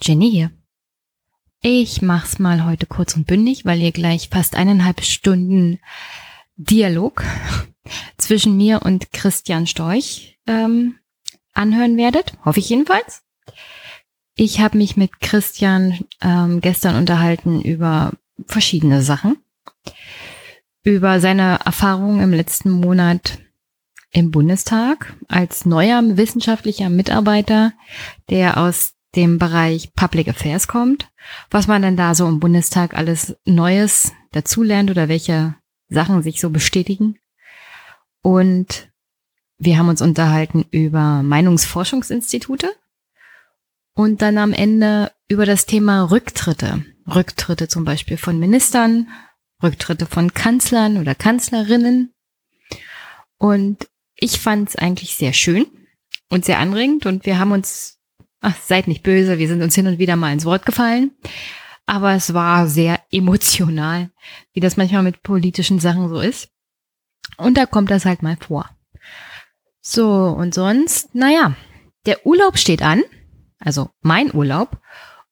Jenny hier. Ich mach's mal heute kurz und bündig, weil ihr gleich fast eineinhalb Stunden Dialog zwischen mir und Christian Storch ähm, anhören werdet. Hoffe ich jedenfalls. Ich habe mich mit Christian ähm, gestern unterhalten über verschiedene Sachen. Über seine Erfahrungen im letzten Monat im Bundestag als neuer wissenschaftlicher Mitarbeiter, der aus dem Bereich Public Affairs kommt, was man dann da so im Bundestag alles Neues dazulernt oder welche Sachen sich so bestätigen. Und wir haben uns unterhalten über Meinungsforschungsinstitute und dann am Ende über das Thema Rücktritte. Rücktritte zum Beispiel von Ministern, Rücktritte von Kanzlern oder Kanzlerinnen. Und ich fand es eigentlich sehr schön und sehr anregend und wir haben uns, ach, seid nicht böse, wir sind uns hin und wieder mal ins Wort gefallen. Aber es war sehr emotional, wie das manchmal mit politischen Sachen so ist. Und da kommt das halt mal vor. So, und sonst, naja, der Urlaub steht an, also mein Urlaub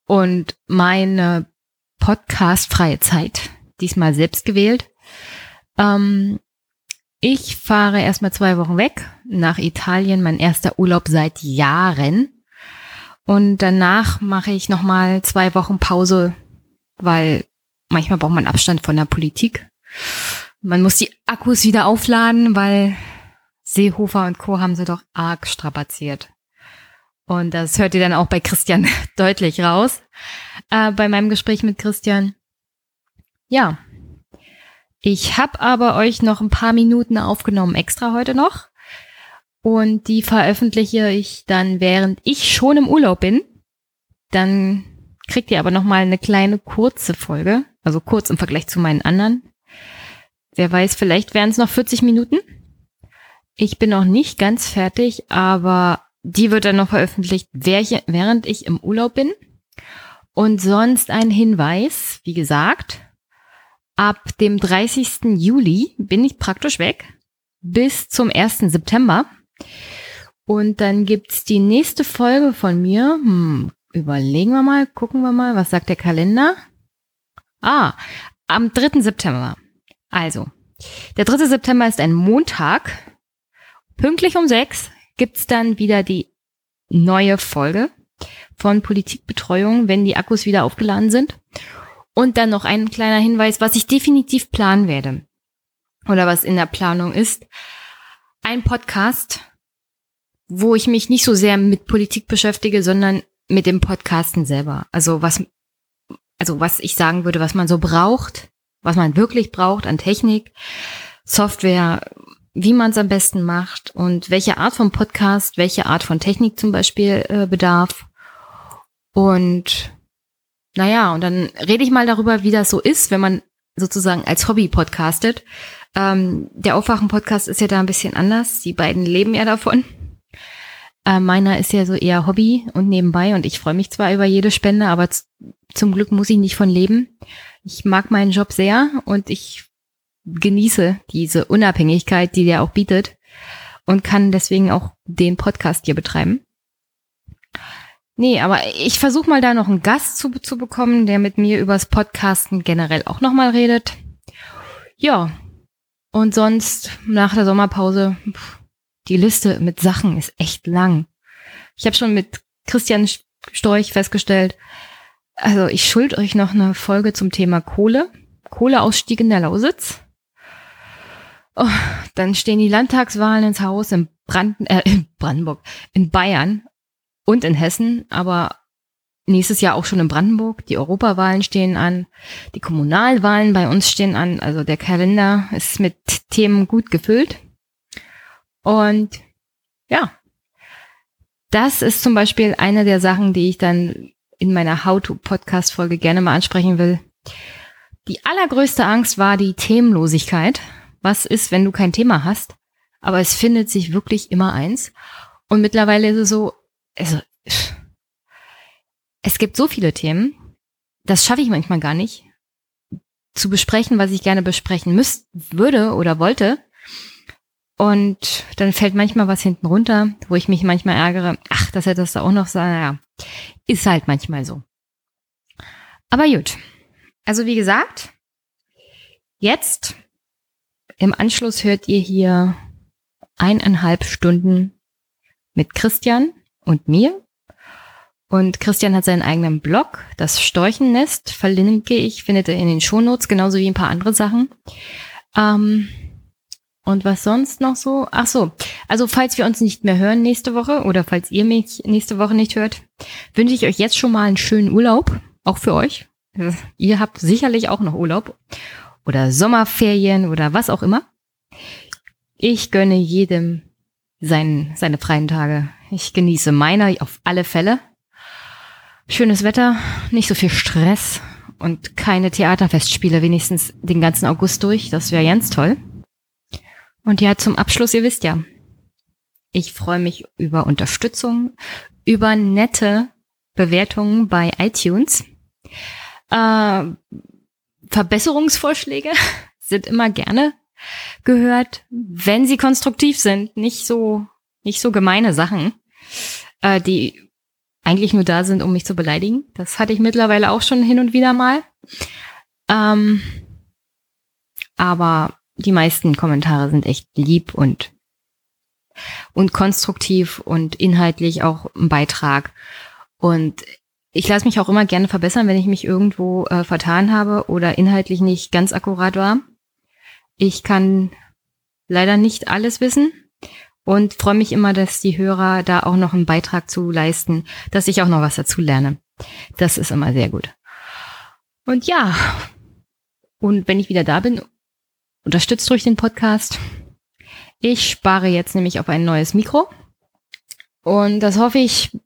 und meine podcastfreie Zeit, diesmal selbst gewählt. Ähm, ich fahre erstmal zwei Wochen weg nach Italien, mein erster Urlaub seit Jahren. Und danach mache ich nochmal zwei Wochen Pause, weil manchmal braucht man Abstand von der Politik. Man muss die Akkus wieder aufladen, weil Seehofer und Co. haben sie doch arg strapaziert. Und das hört ihr dann auch bei Christian deutlich raus. Äh, bei meinem Gespräch mit Christian. Ja. Ich habe aber euch noch ein paar Minuten aufgenommen, extra heute noch. Und die veröffentliche ich dann, während ich schon im Urlaub bin. Dann kriegt ihr aber noch mal eine kleine kurze Folge, also kurz im Vergleich zu meinen anderen. Wer weiß, vielleicht wären es noch 40 Minuten. Ich bin noch nicht ganz fertig, aber die wird dann noch veröffentlicht, während ich im Urlaub bin. Und sonst ein Hinweis, wie gesagt, ab dem 30. Juli bin ich praktisch weg bis zum 1. September. Und dann gibt's die nächste Folge von mir. Hm, überlegen wir mal, gucken wir mal, was sagt der Kalender? Ah, am 3. September. Also, der 3. September ist ein Montag. Pünktlich um sechs gibt's dann wieder die neue Folge von Politikbetreuung, wenn die Akkus wieder aufgeladen sind. Und dann noch ein kleiner Hinweis, was ich definitiv planen werde. Oder was in der Planung ist. Ein Podcast, wo ich mich nicht so sehr mit Politik beschäftige, sondern mit dem Podcasten selber. Also was, also was ich sagen würde, was man so braucht, was man wirklich braucht an Technik, Software, wie man es am besten macht und welche Art von Podcast, welche Art von Technik zum Beispiel äh, bedarf. Und naja, und dann rede ich mal darüber, wie das so ist, wenn man sozusagen als Hobby podcastet. Ähm, der Aufwachen-Podcast ist ja da ein bisschen anders. Die beiden leben ja davon. Äh, meiner ist ja so eher Hobby und nebenbei und ich freue mich zwar über jede Spende, aber zum Glück muss ich nicht von leben. Ich mag meinen Job sehr und ich genieße diese Unabhängigkeit, die der auch bietet und kann deswegen auch den Podcast hier betreiben. Nee, aber ich versuche mal da noch einen Gast zu, zu bekommen, der mit mir übers Podcasten generell auch nochmal redet. Ja, und sonst nach der Sommerpause, die Liste mit Sachen ist echt lang. Ich habe schon mit Christian Storch festgestellt, also ich schuld euch noch eine Folge zum Thema Kohle, Kohleausstieg in der Lausitz. Oh, dann stehen die Landtagswahlen ins Haus in, Brand, äh, in Brandenburg, in Bayern und in Hessen, aber nächstes Jahr auch schon in Brandenburg. Die Europawahlen stehen an, die Kommunalwahlen bei uns stehen an. Also der Kalender ist mit Themen gut gefüllt. Und ja, das ist zum Beispiel eine der Sachen, die ich dann in meiner How-to-Podcast-Folge gerne mal ansprechen will. Die allergrößte Angst war die Themenlosigkeit was ist, wenn du kein Thema hast. Aber es findet sich wirklich immer eins. Und mittlerweile ist es so, also, es gibt so viele Themen, das schaffe ich manchmal gar nicht, zu besprechen, was ich gerne besprechen müsste, würde oder wollte. Und dann fällt manchmal was hinten runter, wo ich mich manchmal ärgere. Ach, das hättest du auch noch sagen. Ja, ist halt manchmal so. Aber gut. Also wie gesagt, jetzt im Anschluss hört ihr hier eineinhalb Stunden mit Christian und mir. Und Christian hat seinen eigenen Blog, das Storchennest, verlinke ich, findet ihr in den Shownotes, genauso wie ein paar andere Sachen. Ähm, und was sonst noch so? Ach so, also falls wir uns nicht mehr hören nächste Woche oder falls ihr mich nächste Woche nicht hört, wünsche ich euch jetzt schon mal einen schönen Urlaub, auch für euch. Ihr habt sicherlich auch noch Urlaub oder Sommerferien oder was auch immer. Ich gönne jedem sein, seine freien Tage. Ich genieße meine auf alle Fälle. Schönes Wetter, nicht so viel Stress und keine Theaterfestspiele, wenigstens den ganzen August durch. Das wäre ganz toll. Und ja, zum Abschluss, ihr wisst ja, ich freue mich über Unterstützung, über nette Bewertungen bei iTunes. Äh, Verbesserungsvorschläge sind immer gerne gehört, wenn sie konstruktiv sind, nicht so, nicht so gemeine Sachen, äh, die eigentlich nur da sind, um mich zu beleidigen. Das hatte ich mittlerweile auch schon hin und wieder mal. Ähm, aber die meisten Kommentare sind echt lieb und und konstruktiv und inhaltlich auch ein Beitrag. Und ich lasse mich auch immer gerne verbessern, wenn ich mich irgendwo äh, vertan habe oder inhaltlich nicht ganz akkurat war. Ich kann leider nicht alles wissen und freue mich immer, dass die Hörer da auch noch einen Beitrag zu leisten, dass ich auch noch was dazu lerne. Das ist immer sehr gut. Und ja, und wenn ich wieder da bin unterstützt durch den Podcast. Ich spare jetzt nämlich auf ein neues Mikro. Und das hoffe ich,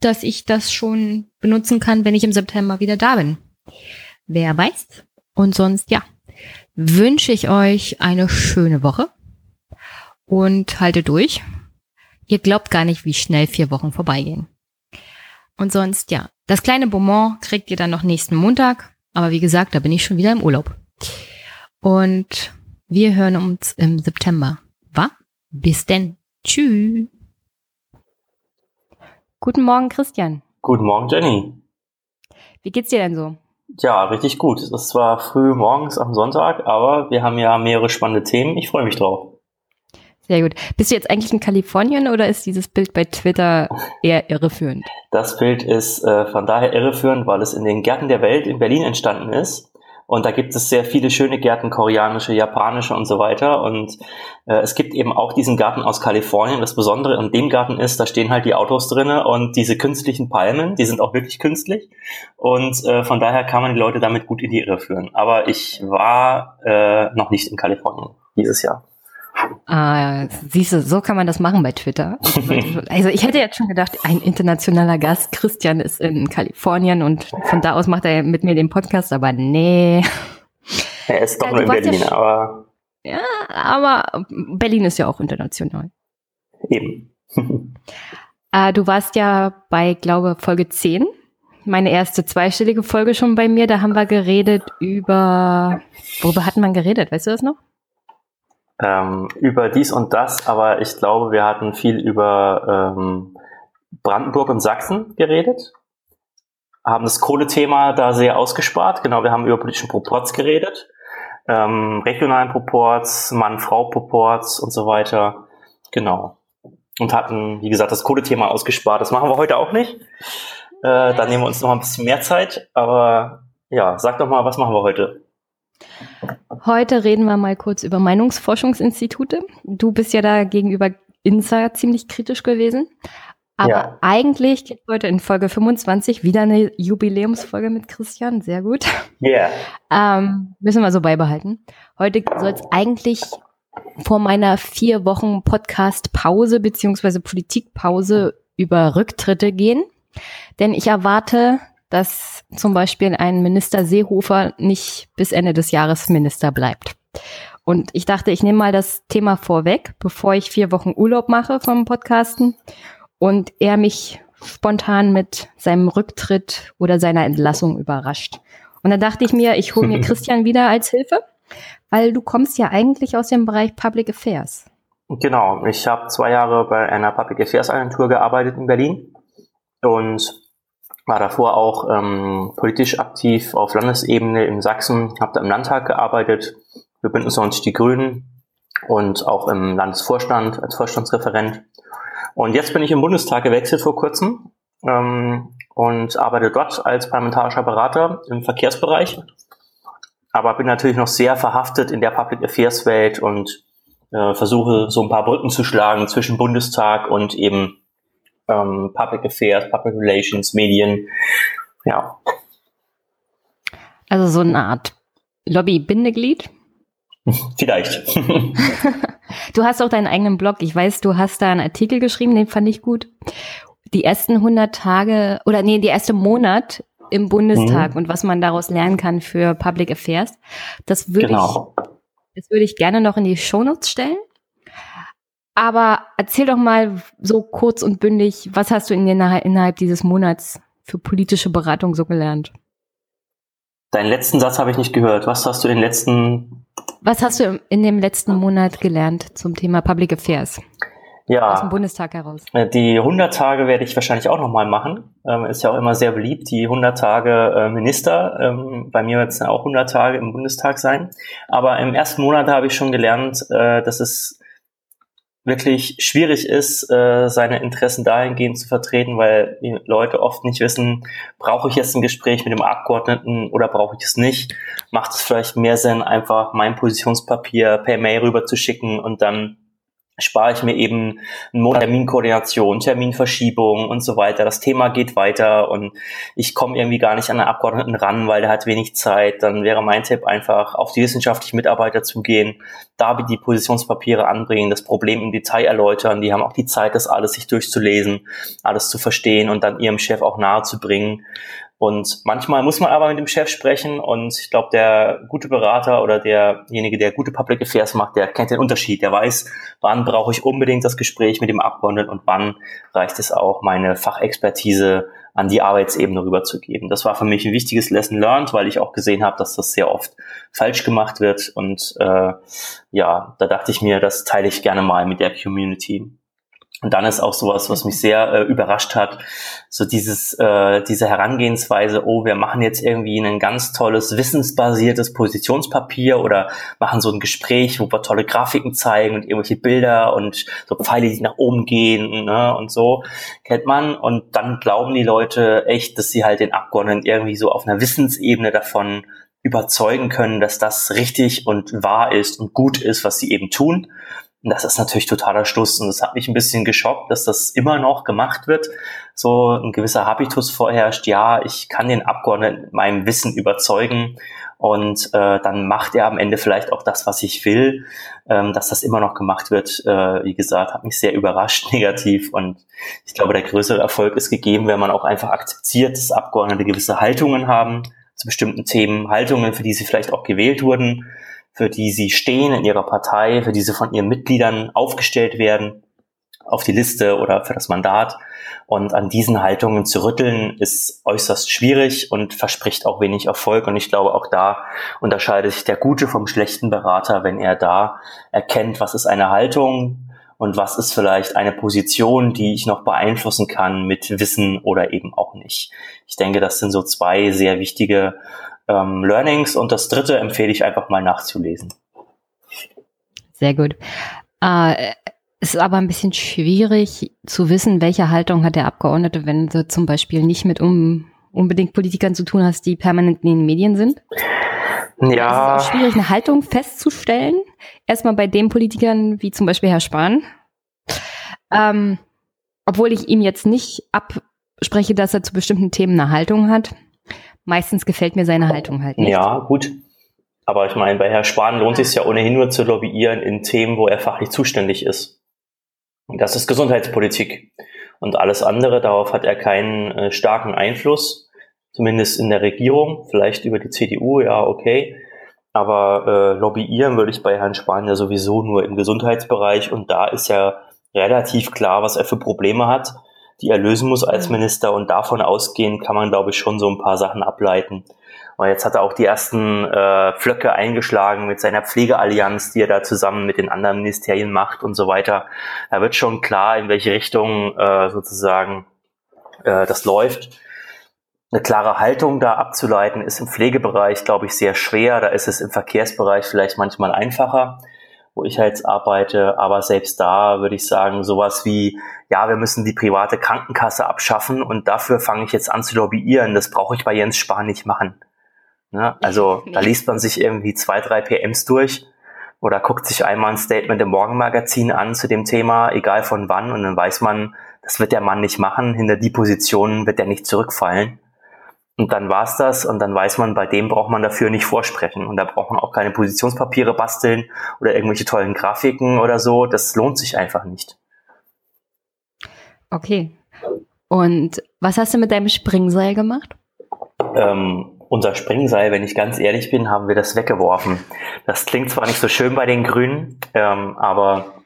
dass ich das schon benutzen kann, wenn ich im September wieder da bin. Wer weiß. Und sonst, ja, wünsche ich euch eine schöne Woche und halte durch. Ihr glaubt gar nicht, wie schnell vier Wochen vorbeigehen. Und sonst, ja, das kleine Bonbon kriegt ihr dann noch nächsten Montag. Aber wie gesagt, da bin ich schon wieder im Urlaub. Und wir hören uns im September. Wa? Bis denn. Tschüss. Guten Morgen, Christian. Guten Morgen, Jenny. Wie geht's dir denn so? Ja, richtig gut. Es ist zwar früh morgens am Sonntag, aber wir haben ja mehrere spannende Themen. Ich freue mich drauf. Sehr gut. Bist du jetzt eigentlich in Kalifornien oder ist dieses Bild bei Twitter eher irreführend? Das Bild ist äh, von daher irreführend, weil es in den Gärten der Welt in Berlin entstanden ist. Und da gibt es sehr viele schöne Gärten, koreanische, japanische und so weiter. Und äh, es gibt eben auch diesen Garten aus Kalifornien. Das Besondere an dem Garten ist, da stehen halt die Autos drinnen und diese künstlichen Palmen, die sind auch wirklich künstlich. Und äh, von daher kann man die Leute damit gut in die Irre führen. Aber ich war äh, noch nicht in Kalifornien dieses Jahr. Ah, siehst du, so kann man das machen bei Twitter. Also ich hätte jetzt schon gedacht, ein internationaler Gast, Christian ist in Kalifornien und von da aus macht er mit mir den Podcast, aber nee. Er ist doch ja, nur in Berlin, ja, aber. Ja, aber Berlin ist ja auch international. Eben. äh, du warst ja bei, glaube Folge 10 meine erste zweistellige Folge schon bei mir. Da haben wir geredet über, worüber hatten wir geredet? Weißt du das noch? Ähm, über dies und das, aber ich glaube, wir hatten viel über ähm, Brandenburg und Sachsen geredet, haben das Kohlethema da sehr ausgespart. Genau, wir haben über politischen Proports geredet, ähm, regionalen Proports, Mann-Frau-Proports und so weiter. Genau. Und hatten, wie gesagt, das Kohlethema ausgespart. Das machen wir heute auch nicht. Äh, dann nehmen wir uns noch ein bisschen mehr Zeit. Aber ja, sag doch mal, was machen wir heute? Heute reden wir mal kurz über Meinungsforschungsinstitute. Du bist ja da gegenüber INSA ziemlich kritisch gewesen. Aber ja. eigentlich geht heute in Folge 25 wieder eine Jubiläumsfolge mit Christian. Sehr gut. Ja. Yeah. Ähm, müssen wir so beibehalten. Heute soll es eigentlich vor meiner vier Wochen Podcast-Pause beziehungsweise Politikpause über Rücktritte gehen. Denn ich erwarte dass zum Beispiel ein Minister Seehofer nicht bis Ende des Jahres Minister bleibt. Und ich dachte, ich nehme mal das Thema vorweg, bevor ich vier Wochen Urlaub mache vom Podcasten und er mich spontan mit seinem Rücktritt oder seiner Entlassung überrascht. Und dann dachte ich mir, ich hole mir Christian wieder als Hilfe, weil du kommst ja eigentlich aus dem Bereich Public Affairs. Genau, ich habe zwei Jahre bei einer Public Affairs Agentur gearbeitet in Berlin und war davor auch ähm, politisch aktiv auf Landesebene in Sachsen, habe da im Landtag gearbeitet, für Bündnis 90 Die Grünen und auch im Landesvorstand als Vorstandsreferent. Und jetzt bin ich im Bundestag gewechselt vor kurzem ähm, und arbeite dort als parlamentarischer Berater im Verkehrsbereich, aber bin natürlich noch sehr verhaftet in der Public Affairs Welt und äh, versuche so ein paar Brücken zu schlagen zwischen Bundestag und eben ähm, Public Affairs, Public Relations, Medien. Ja. Also so eine Art Lobby-Bindeglied? Vielleicht. du hast auch deinen eigenen Blog. Ich weiß, du hast da einen Artikel geschrieben, den fand ich gut. Die ersten 100 Tage oder nee, die erste Monat im Bundestag mhm. und was man daraus lernen kann für Public Affairs. Das würde genau. ich, das würde ich gerne noch in die Shownotes stellen. Aber erzähl doch mal so kurz und bündig, was hast du in, innerhalb dieses Monats für politische Beratung so gelernt? Deinen letzten Satz habe ich nicht gehört. Was hast du in den letzten Was hast du in dem letzten Monat gelernt zum Thema Public Affairs? Ja. Aus dem Bundestag heraus. Äh, die 100 Tage werde ich wahrscheinlich auch nochmal machen. Ähm, ist ja auch immer sehr beliebt, die 100 Tage äh, Minister. Ähm, bei mir wird es dann auch 100 Tage im Bundestag sein. Aber im ersten Monat habe ich schon gelernt, äh, dass es wirklich schwierig ist, äh, seine Interessen dahingehend zu vertreten, weil die Leute oft nicht wissen, brauche ich jetzt ein Gespräch mit dem Abgeordneten oder brauche ich es nicht? Macht es vielleicht mehr Sinn, einfach mein Positionspapier per Mail rüber zu schicken und dann spare ich mir eben Terminkoordination, Terminverschiebung und so weiter. Das Thema geht weiter und ich komme irgendwie gar nicht an den Abgeordneten ran, weil der hat wenig Zeit. Dann wäre mein Tipp einfach auf die wissenschaftlichen Mitarbeiter zugehen, da die Positionspapiere anbringen, das Problem im Detail erläutern. Die haben auch die Zeit, das alles sich durchzulesen, alles zu verstehen und dann ihrem Chef auch nahe zu bringen. Und manchmal muss man aber mit dem Chef sprechen und ich glaube, der gute Berater oder derjenige, der gute Public Affairs macht, der kennt den Unterschied. Der weiß, wann brauche ich unbedingt das Gespräch mit dem Abgeordneten und wann reicht es auch, meine Fachexpertise an die Arbeitsebene rüberzugeben. Das war für mich ein wichtiges Lesson learned, weil ich auch gesehen habe, dass das sehr oft falsch gemacht wird. Und äh, ja, da dachte ich mir, das teile ich gerne mal mit der Community. Und dann ist auch sowas, was mich sehr äh, überrascht hat, so dieses, äh, diese Herangehensweise, oh, wir machen jetzt irgendwie ein ganz tolles wissensbasiertes Positionspapier oder machen so ein Gespräch, wo wir tolle Grafiken zeigen und irgendwelche Bilder und so Pfeile, die nach oben gehen ne, und so, kennt man. Und dann glauben die Leute echt, dass sie halt den Abgeordneten irgendwie so auf einer Wissensebene davon überzeugen können, dass das richtig und wahr ist und gut ist, was sie eben tun. Und das ist natürlich totaler Schluss. Und das hat mich ein bisschen geschockt, dass das immer noch gemacht wird. So ein gewisser Habitus vorherrscht. Ja, ich kann den Abgeordneten mit meinem Wissen überzeugen. Und äh, dann macht er am Ende vielleicht auch das, was ich will. Ähm, dass das immer noch gemacht wird, äh, wie gesagt, hat mich sehr überrascht, negativ. Und ich glaube, der größere Erfolg ist gegeben, wenn man auch einfach akzeptiert, dass Abgeordnete gewisse Haltungen haben zu bestimmten Themen, Haltungen, für die sie vielleicht auch gewählt wurden für die sie stehen in ihrer Partei, für die sie von ihren Mitgliedern aufgestellt werden auf die Liste oder für das Mandat. Und an diesen Haltungen zu rütteln, ist äußerst schwierig und verspricht auch wenig Erfolg. Und ich glaube, auch da unterscheidet sich der gute vom schlechten Berater, wenn er da erkennt, was ist eine Haltung und was ist vielleicht eine Position, die ich noch beeinflussen kann mit Wissen oder eben auch nicht. Ich denke, das sind so zwei sehr wichtige ähm, Learnings und das dritte empfehle ich einfach mal nachzulesen. Sehr gut. Äh, ist aber ein bisschen schwierig zu wissen, welche Haltung hat der Abgeordnete, wenn du zum Beispiel nicht mit um, unbedingt Politikern zu tun hast, die permanent in den Medien sind. Ja. Es ist auch schwierig, eine Haltung festzustellen. Erstmal bei den Politikern, wie zum Beispiel Herr Spahn. Ähm, obwohl ich ihm jetzt nicht abspreche, dass er zu bestimmten Themen eine Haltung hat meistens gefällt mir seine Haltung halt nicht. Ja, gut. Aber ich meine, bei Herrn Spahn lohnt es sich ja ohnehin nur zu lobbyieren in Themen, wo er fachlich zuständig ist. Und das ist Gesundheitspolitik. Und alles andere, darauf hat er keinen äh, starken Einfluss, zumindest in der Regierung, vielleicht über die CDU, ja, okay. Aber äh, lobbyieren würde ich bei Herrn Spahn ja sowieso nur im Gesundheitsbereich und da ist ja relativ klar, was er für Probleme hat die er lösen muss als mhm. Minister. Und davon ausgehend kann man, glaube ich, schon so ein paar Sachen ableiten. Aber jetzt hat er auch die ersten äh, Flöcke eingeschlagen mit seiner Pflegeallianz, die er da zusammen mit den anderen Ministerien macht und so weiter. Da wird schon klar, in welche Richtung äh, sozusagen äh, das läuft. Eine klare Haltung da abzuleiten ist im Pflegebereich, glaube ich, sehr schwer. Da ist es im Verkehrsbereich vielleicht manchmal einfacher wo ich jetzt arbeite. Aber selbst da würde ich sagen, sowas wie, ja, wir müssen die private Krankenkasse abschaffen und dafür fange ich jetzt an zu lobbyieren. Das brauche ich bei Jens Spahn nicht machen. Ne? Also da liest man sich irgendwie zwei, drei PMs durch oder guckt sich einmal ein Statement im Morgenmagazin an zu dem Thema, egal von wann, und dann weiß man, das wird der Mann nicht machen, hinter die Position wird er nicht zurückfallen. Und dann war's das und dann weiß man, bei dem braucht man dafür nicht vorsprechen. Und da braucht man auch keine Positionspapiere basteln oder irgendwelche tollen Grafiken oder so. Das lohnt sich einfach nicht. Okay. Und was hast du mit deinem Springseil gemacht? Ähm, unser Springseil, wenn ich ganz ehrlich bin, haben wir das weggeworfen. Das klingt zwar nicht so schön bei den Grünen, ähm, aber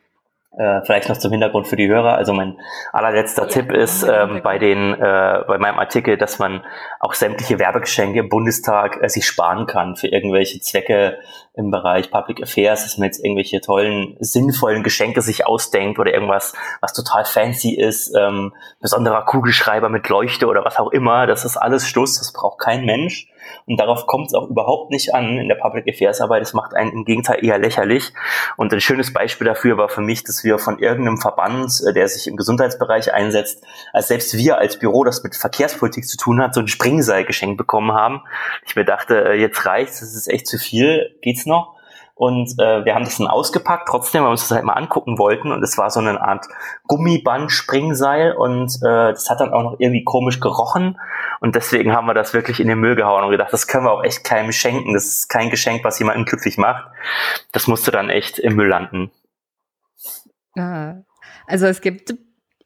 äh, vielleicht noch zum Hintergrund für die Hörer. Also mein allerletzter ja, Tipp ist ähm, bei den äh, bei meinem Artikel, dass man auch sämtliche Werbegeschenke im Bundestag äh, sich sparen kann für irgendwelche Zwecke im Bereich Public Affairs, dass man jetzt irgendwelche tollen sinnvollen Geschenke sich ausdenkt oder irgendwas, was total fancy ist, ähm, besonderer Kugelschreiber mit Leuchte oder was auch immer. Das ist alles Schluss. Das braucht kein Mensch. Und darauf kommt es auch überhaupt nicht an in der Public Affairs Arbeit. Es macht einen im Gegenteil eher lächerlich. Und ein schönes Beispiel dafür war für mich, dass wir von irgendeinem Verband, äh, der sich im Gesundheitsbereich einsetzt, als selbst wir als Büro, das mit Verkehrspolitik zu tun hat, so ein Springseil geschenkt bekommen haben. Ich mir dachte, äh, jetzt reicht's, das ist echt zu viel, geht's noch? Und äh, wir haben das dann ausgepackt, trotzdem, weil wir uns das halt mal angucken wollten. Und es war so eine Art Gummiband-Springseil und äh, das hat dann auch noch irgendwie komisch gerochen. Und deswegen haben wir das wirklich in den Müll gehauen und gedacht, das können wir auch echt keinem schenken. Das ist kein Geschenk, was jemanden glücklich macht. Das musste dann echt im Müll landen. Ah, also es gibt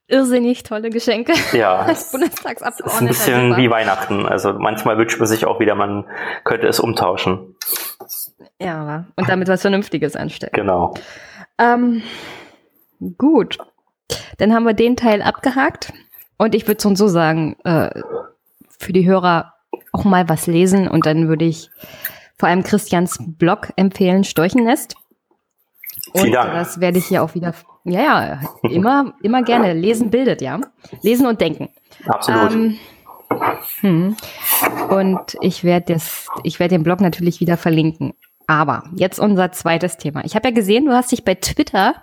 irrsinnig tolle Geschenke ja, als Bundestagsabgeordneter. ist ein bisschen wie Weihnachten. Also manchmal wünscht man sich auch wieder, man könnte es umtauschen. Ja, und damit was Vernünftiges anstellen. Genau. Ähm, gut. Dann haben wir den Teil abgehakt. Und ich würde schon so sagen, äh, für die Hörer auch mal was lesen. Und dann würde ich vor allem Christians Blog empfehlen, Storchennest. Und Vielen Dank. das werde ich hier auch wieder, ja, ja, immer, immer gerne. Lesen bildet, ja. Lesen und denken. Absolut. Ähm, hm. Und ich werde das, ich werde den Blog natürlich wieder verlinken. Aber jetzt unser zweites Thema. Ich habe ja gesehen, du hast dich bei Twitter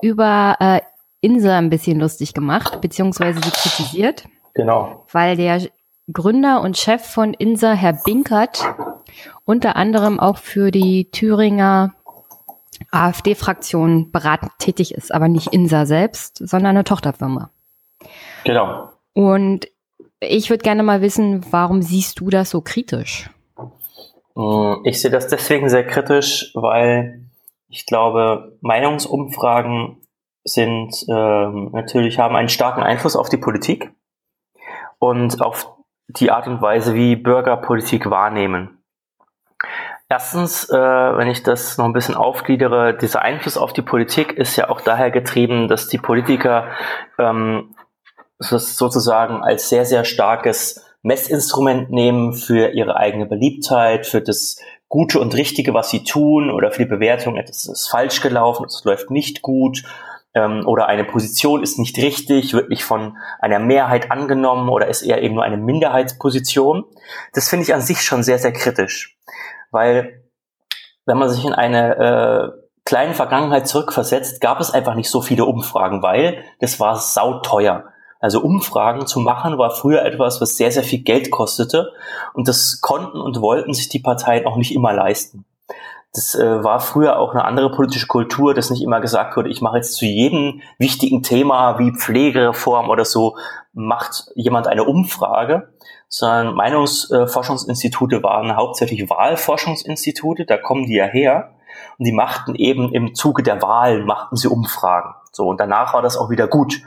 über äh, Insa ein bisschen lustig gemacht, beziehungsweise sie kritisiert. Genau. Weil der Gründer und Chef von Insa, Herr Binkert, unter anderem auch für die Thüringer AfD-Fraktion beratend tätig ist, aber nicht Insa selbst, sondern eine Tochterfirma. Genau. Und ich würde gerne mal wissen, warum siehst du das so kritisch? Mm, ich sehe das deswegen sehr kritisch, weil ich glaube, Meinungsumfragen sind ähm, natürlich haben einen starken Einfluss auf die Politik und auf die Art und Weise, wie Bürger Politik wahrnehmen. Erstens, äh, wenn ich das noch ein bisschen aufgliedere, dieser Einfluss auf die Politik ist ja auch daher getrieben, dass die Politiker ähm, sozusagen als sehr, sehr starkes Messinstrument nehmen für ihre eigene Beliebtheit, für das Gute und Richtige, was sie tun oder für die Bewertung, etwas ist falsch gelaufen, es läuft nicht gut ähm, oder eine Position ist nicht richtig, wird nicht von einer Mehrheit angenommen oder ist eher eben nur eine Minderheitsposition. Das finde ich an sich schon sehr, sehr kritisch, weil wenn man sich in eine äh, kleine Vergangenheit zurückversetzt, gab es einfach nicht so viele Umfragen, weil das war sauteuer. Also Umfragen zu machen war früher etwas, was sehr, sehr viel Geld kostete und das konnten und wollten sich die Parteien auch nicht immer leisten. Das äh, war früher auch eine andere politische Kultur, dass nicht immer gesagt wurde, ich mache jetzt zu jedem wichtigen Thema wie Pflegereform oder so, macht jemand eine Umfrage, sondern Meinungsforschungsinstitute waren hauptsächlich Wahlforschungsinstitute, da kommen die ja her und die machten eben im Zuge der Wahlen, machten sie Umfragen. So, und danach war das auch wieder gut.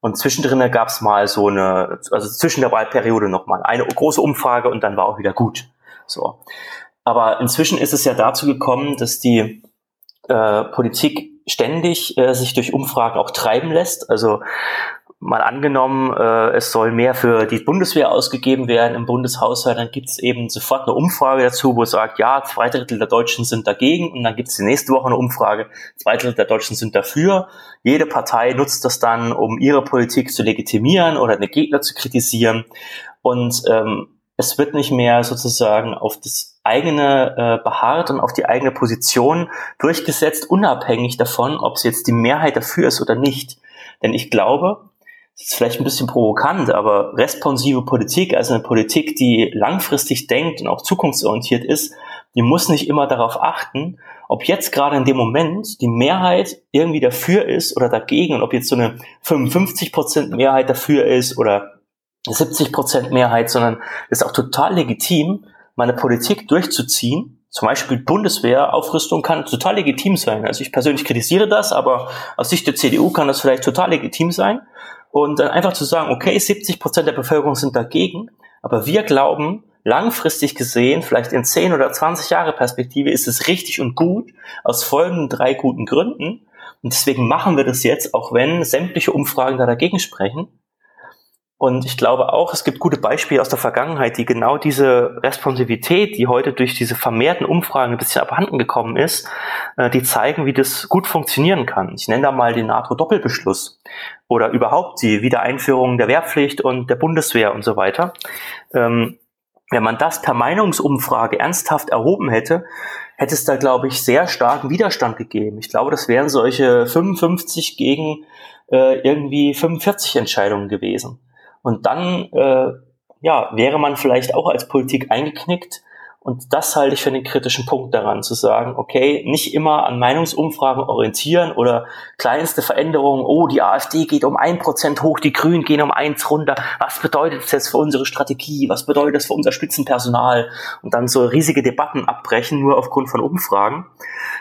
Und zwischendrin gab es mal so eine, also zwischen der Wahlperiode nochmal eine große Umfrage und dann war auch wieder gut. So. Aber inzwischen ist es ja dazu gekommen, dass die äh, Politik ständig äh, sich durch Umfragen auch treiben lässt. Also mal angenommen, äh, es soll mehr für die Bundeswehr ausgegeben werden im Bundeshaushalt, dann gibt es eben sofort eine Umfrage dazu, wo es sagt, ja, zwei Drittel der Deutschen sind dagegen und dann gibt es die nächste Woche eine Umfrage, zwei Drittel der Deutschen sind dafür. Jede Partei nutzt das dann, um ihre Politik zu legitimieren oder eine Gegner zu kritisieren und ähm, es wird nicht mehr sozusagen auf das eigene äh, beharrt und auf die eigene Position durchgesetzt, unabhängig davon, ob es jetzt die Mehrheit dafür ist oder nicht. Denn ich glaube, ist vielleicht ein bisschen provokant, aber responsive Politik, also eine Politik, die langfristig denkt und auch zukunftsorientiert ist, die muss nicht immer darauf achten, ob jetzt gerade in dem Moment die Mehrheit irgendwie dafür ist oder dagegen und ob jetzt so eine 55% Mehrheit dafür ist oder 70 Prozent Mehrheit, sondern es ist auch total legitim, meine Politik durchzuziehen. Zum Beispiel Bundeswehr, Aufrüstung kann total legitim sein. Also ich persönlich kritisiere das, aber aus Sicht der CDU kann das vielleicht total legitim sein. Und dann einfach zu sagen, okay, 70 Prozent der Bevölkerung sind dagegen, aber wir glauben, langfristig gesehen, vielleicht in 10 oder 20 Jahre Perspektive, ist es richtig und gut, aus folgenden drei guten Gründen. Und deswegen machen wir das jetzt, auch wenn sämtliche Umfragen da dagegen sprechen. Und ich glaube auch, es gibt gute Beispiele aus der Vergangenheit, die genau diese Responsivität, die heute durch diese vermehrten Umfragen ein bisschen abhanden gekommen ist, äh, die zeigen, wie das gut funktionieren kann. Ich nenne da mal den NATO-Doppelbeschluss oder überhaupt die Wiedereinführung der Wehrpflicht und der Bundeswehr und so weiter. Ähm, wenn man das per Meinungsumfrage ernsthaft erhoben hätte, hätte es da, glaube ich, sehr starken Widerstand gegeben. Ich glaube, das wären solche 55 gegen äh, irgendwie 45 Entscheidungen gewesen. Und dann äh, ja, wäre man vielleicht auch als Politik eingeknickt. Und das halte ich für den kritischen Punkt daran, zu sagen, okay, nicht immer an Meinungsumfragen orientieren oder kleinste Veränderungen, oh, die AfD geht um ein Prozent hoch, die Grünen gehen um eins runter. Was bedeutet das für unsere Strategie? Was bedeutet das für unser Spitzenpersonal? Und dann so riesige Debatten abbrechen, nur aufgrund von Umfragen.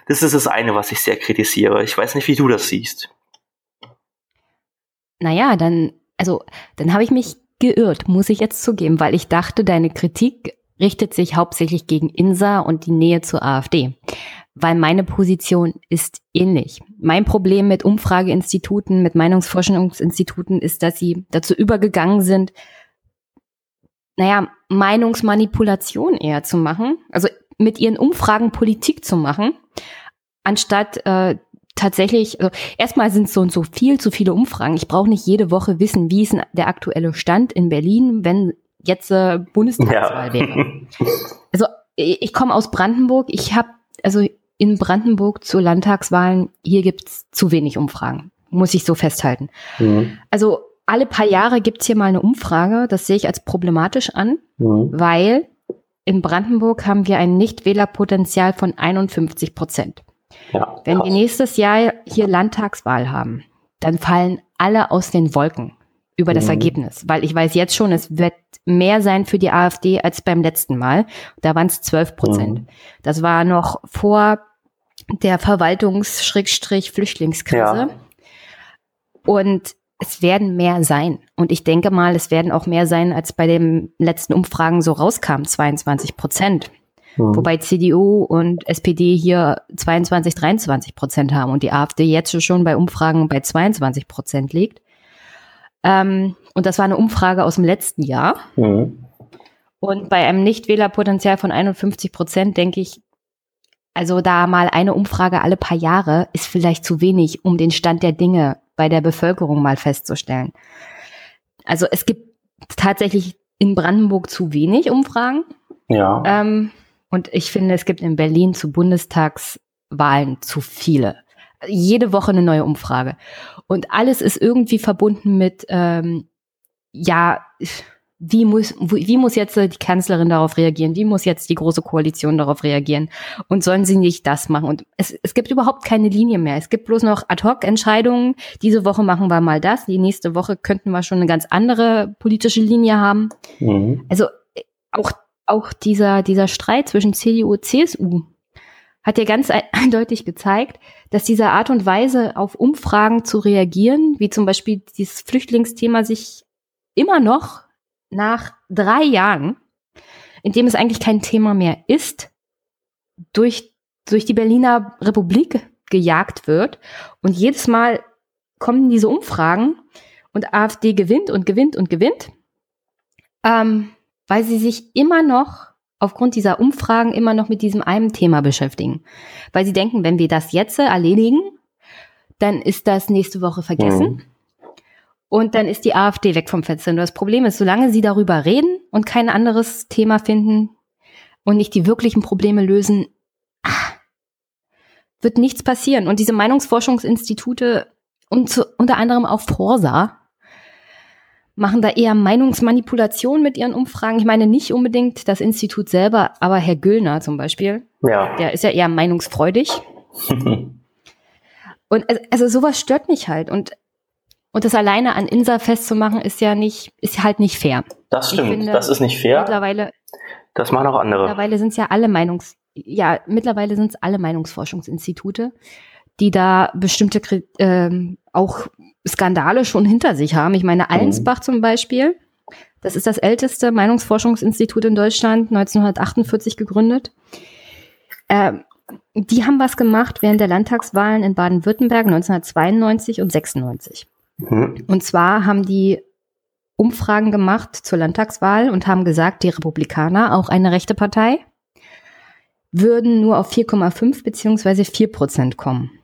Das ist das eine, was ich sehr kritisiere. Ich weiß nicht, wie du das siehst. Naja, dann also dann habe ich mich geirrt, muss ich jetzt zugeben, weil ich dachte, deine Kritik richtet sich hauptsächlich gegen INSA und die Nähe zur AfD. Weil meine Position ist ähnlich. Mein Problem mit Umfrageinstituten, mit Meinungsforschungsinstituten ist, dass sie dazu übergegangen sind, naja, Meinungsmanipulation eher zu machen, also mit ihren Umfragen Politik zu machen, anstatt äh, tatsächlich, also erstmal sind es so und so viel zu viele Umfragen. Ich brauche nicht jede Woche wissen, wie ist der aktuelle Stand in Berlin, wenn jetzt äh, Bundestagswahl ja. wäre. Also ich komme aus Brandenburg. Ich habe also in Brandenburg zu Landtagswahlen hier gibt's zu wenig Umfragen, muss ich so festhalten. Mhm. Also alle paar Jahre gibt's hier mal eine Umfrage. Das sehe ich als problematisch an, mhm. weil in Brandenburg haben wir ein Nichtwählerpotenzial von 51 Prozent. Ja, Wenn wir nächstes Jahr hier Landtagswahl haben, dann fallen alle aus den Wolken über das mhm. Ergebnis, weil ich weiß jetzt schon, es wird mehr sein für die AfD als beim letzten Mal. Da waren es 12 Prozent. Mhm. Das war noch vor der Verwaltungs-Flüchtlingskrise. Ja. Und es werden mehr sein. Und ich denke mal, es werden auch mehr sein, als bei den letzten Umfragen so rauskam, 22 Prozent. Mhm. Wobei CDU und SPD hier 22, 23 Prozent haben und die AfD jetzt schon bei Umfragen bei 22 Prozent liegt. Ähm, und das war eine Umfrage aus dem letzten Jahr. Mhm. Und bei einem Nichtwählerpotenzial von 51 Prozent denke ich, also da mal eine Umfrage alle paar Jahre ist vielleicht zu wenig, um den Stand der Dinge bei der Bevölkerung mal festzustellen. Also es gibt tatsächlich in Brandenburg zu wenig Umfragen. Ja. Ähm, und ich finde, es gibt in Berlin zu Bundestagswahlen zu viele. Jede Woche eine neue Umfrage. Und alles ist irgendwie verbunden mit, ähm, ja, wie muss, wie muss jetzt die Kanzlerin darauf reagieren? Wie muss jetzt die Große Koalition darauf reagieren? Und sollen sie nicht das machen? Und es, es gibt überhaupt keine Linie mehr. Es gibt bloß noch Ad-Hoc-Entscheidungen. Diese Woche machen wir mal das. Die nächste Woche könnten wir schon eine ganz andere politische Linie haben. Mhm. Also auch auch dieser, dieser Streit zwischen CDU und CSU hat ja ganz eindeutig gezeigt, dass diese Art und Weise, auf Umfragen zu reagieren, wie zum Beispiel dieses Flüchtlingsthema sich immer noch nach drei Jahren, in dem es eigentlich kein Thema mehr ist, durch, durch die Berliner Republik gejagt wird. Und jedes Mal kommen diese Umfragen und AfD gewinnt und gewinnt und gewinnt, ähm, weil sie sich immer noch aufgrund dieser Umfragen immer noch mit diesem einen Thema beschäftigen. Weil sie denken, wenn wir das jetzt erledigen, dann ist das nächste Woche vergessen. Mhm. Und dann ist die AfD weg vom Fenster. Und das Problem ist, solange sie darüber reden und kein anderes Thema finden und nicht die wirklichen Probleme lösen, ach, wird nichts passieren. Und diese Meinungsforschungsinstitute und zu, unter anderem auch Forsa machen da eher Meinungsmanipulation mit ihren Umfragen. Ich meine nicht unbedingt das Institut selber, aber Herr Güllner zum Beispiel, ja. der ist ja eher meinungsfreudig. und also, also sowas stört mich halt. Und, und das alleine an Insa festzumachen, ist ja nicht, ist halt nicht fair. Das stimmt, finde, das ist nicht fair. Mittlerweile. Das machen auch andere. Mittlerweile sind es ja alle Meinungs, ja, mittlerweile sind es alle Meinungsforschungsinstitute, die da bestimmte ähm, auch Skandale schon hinter sich haben. Ich meine, Allensbach zum Beispiel, das ist das älteste Meinungsforschungsinstitut in Deutschland, 1948 gegründet. Ähm, die haben was gemacht während der Landtagswahlen in Baden-Württemberg 1992 und 96. Mhm. Und zwar haben die Umfragen gemacht zur Landtagswahl und haben gesagt, die Republikaner, auch eine rechte Partei, würden nur auf 4,5 beziehungsweise 4 Prozent kommen.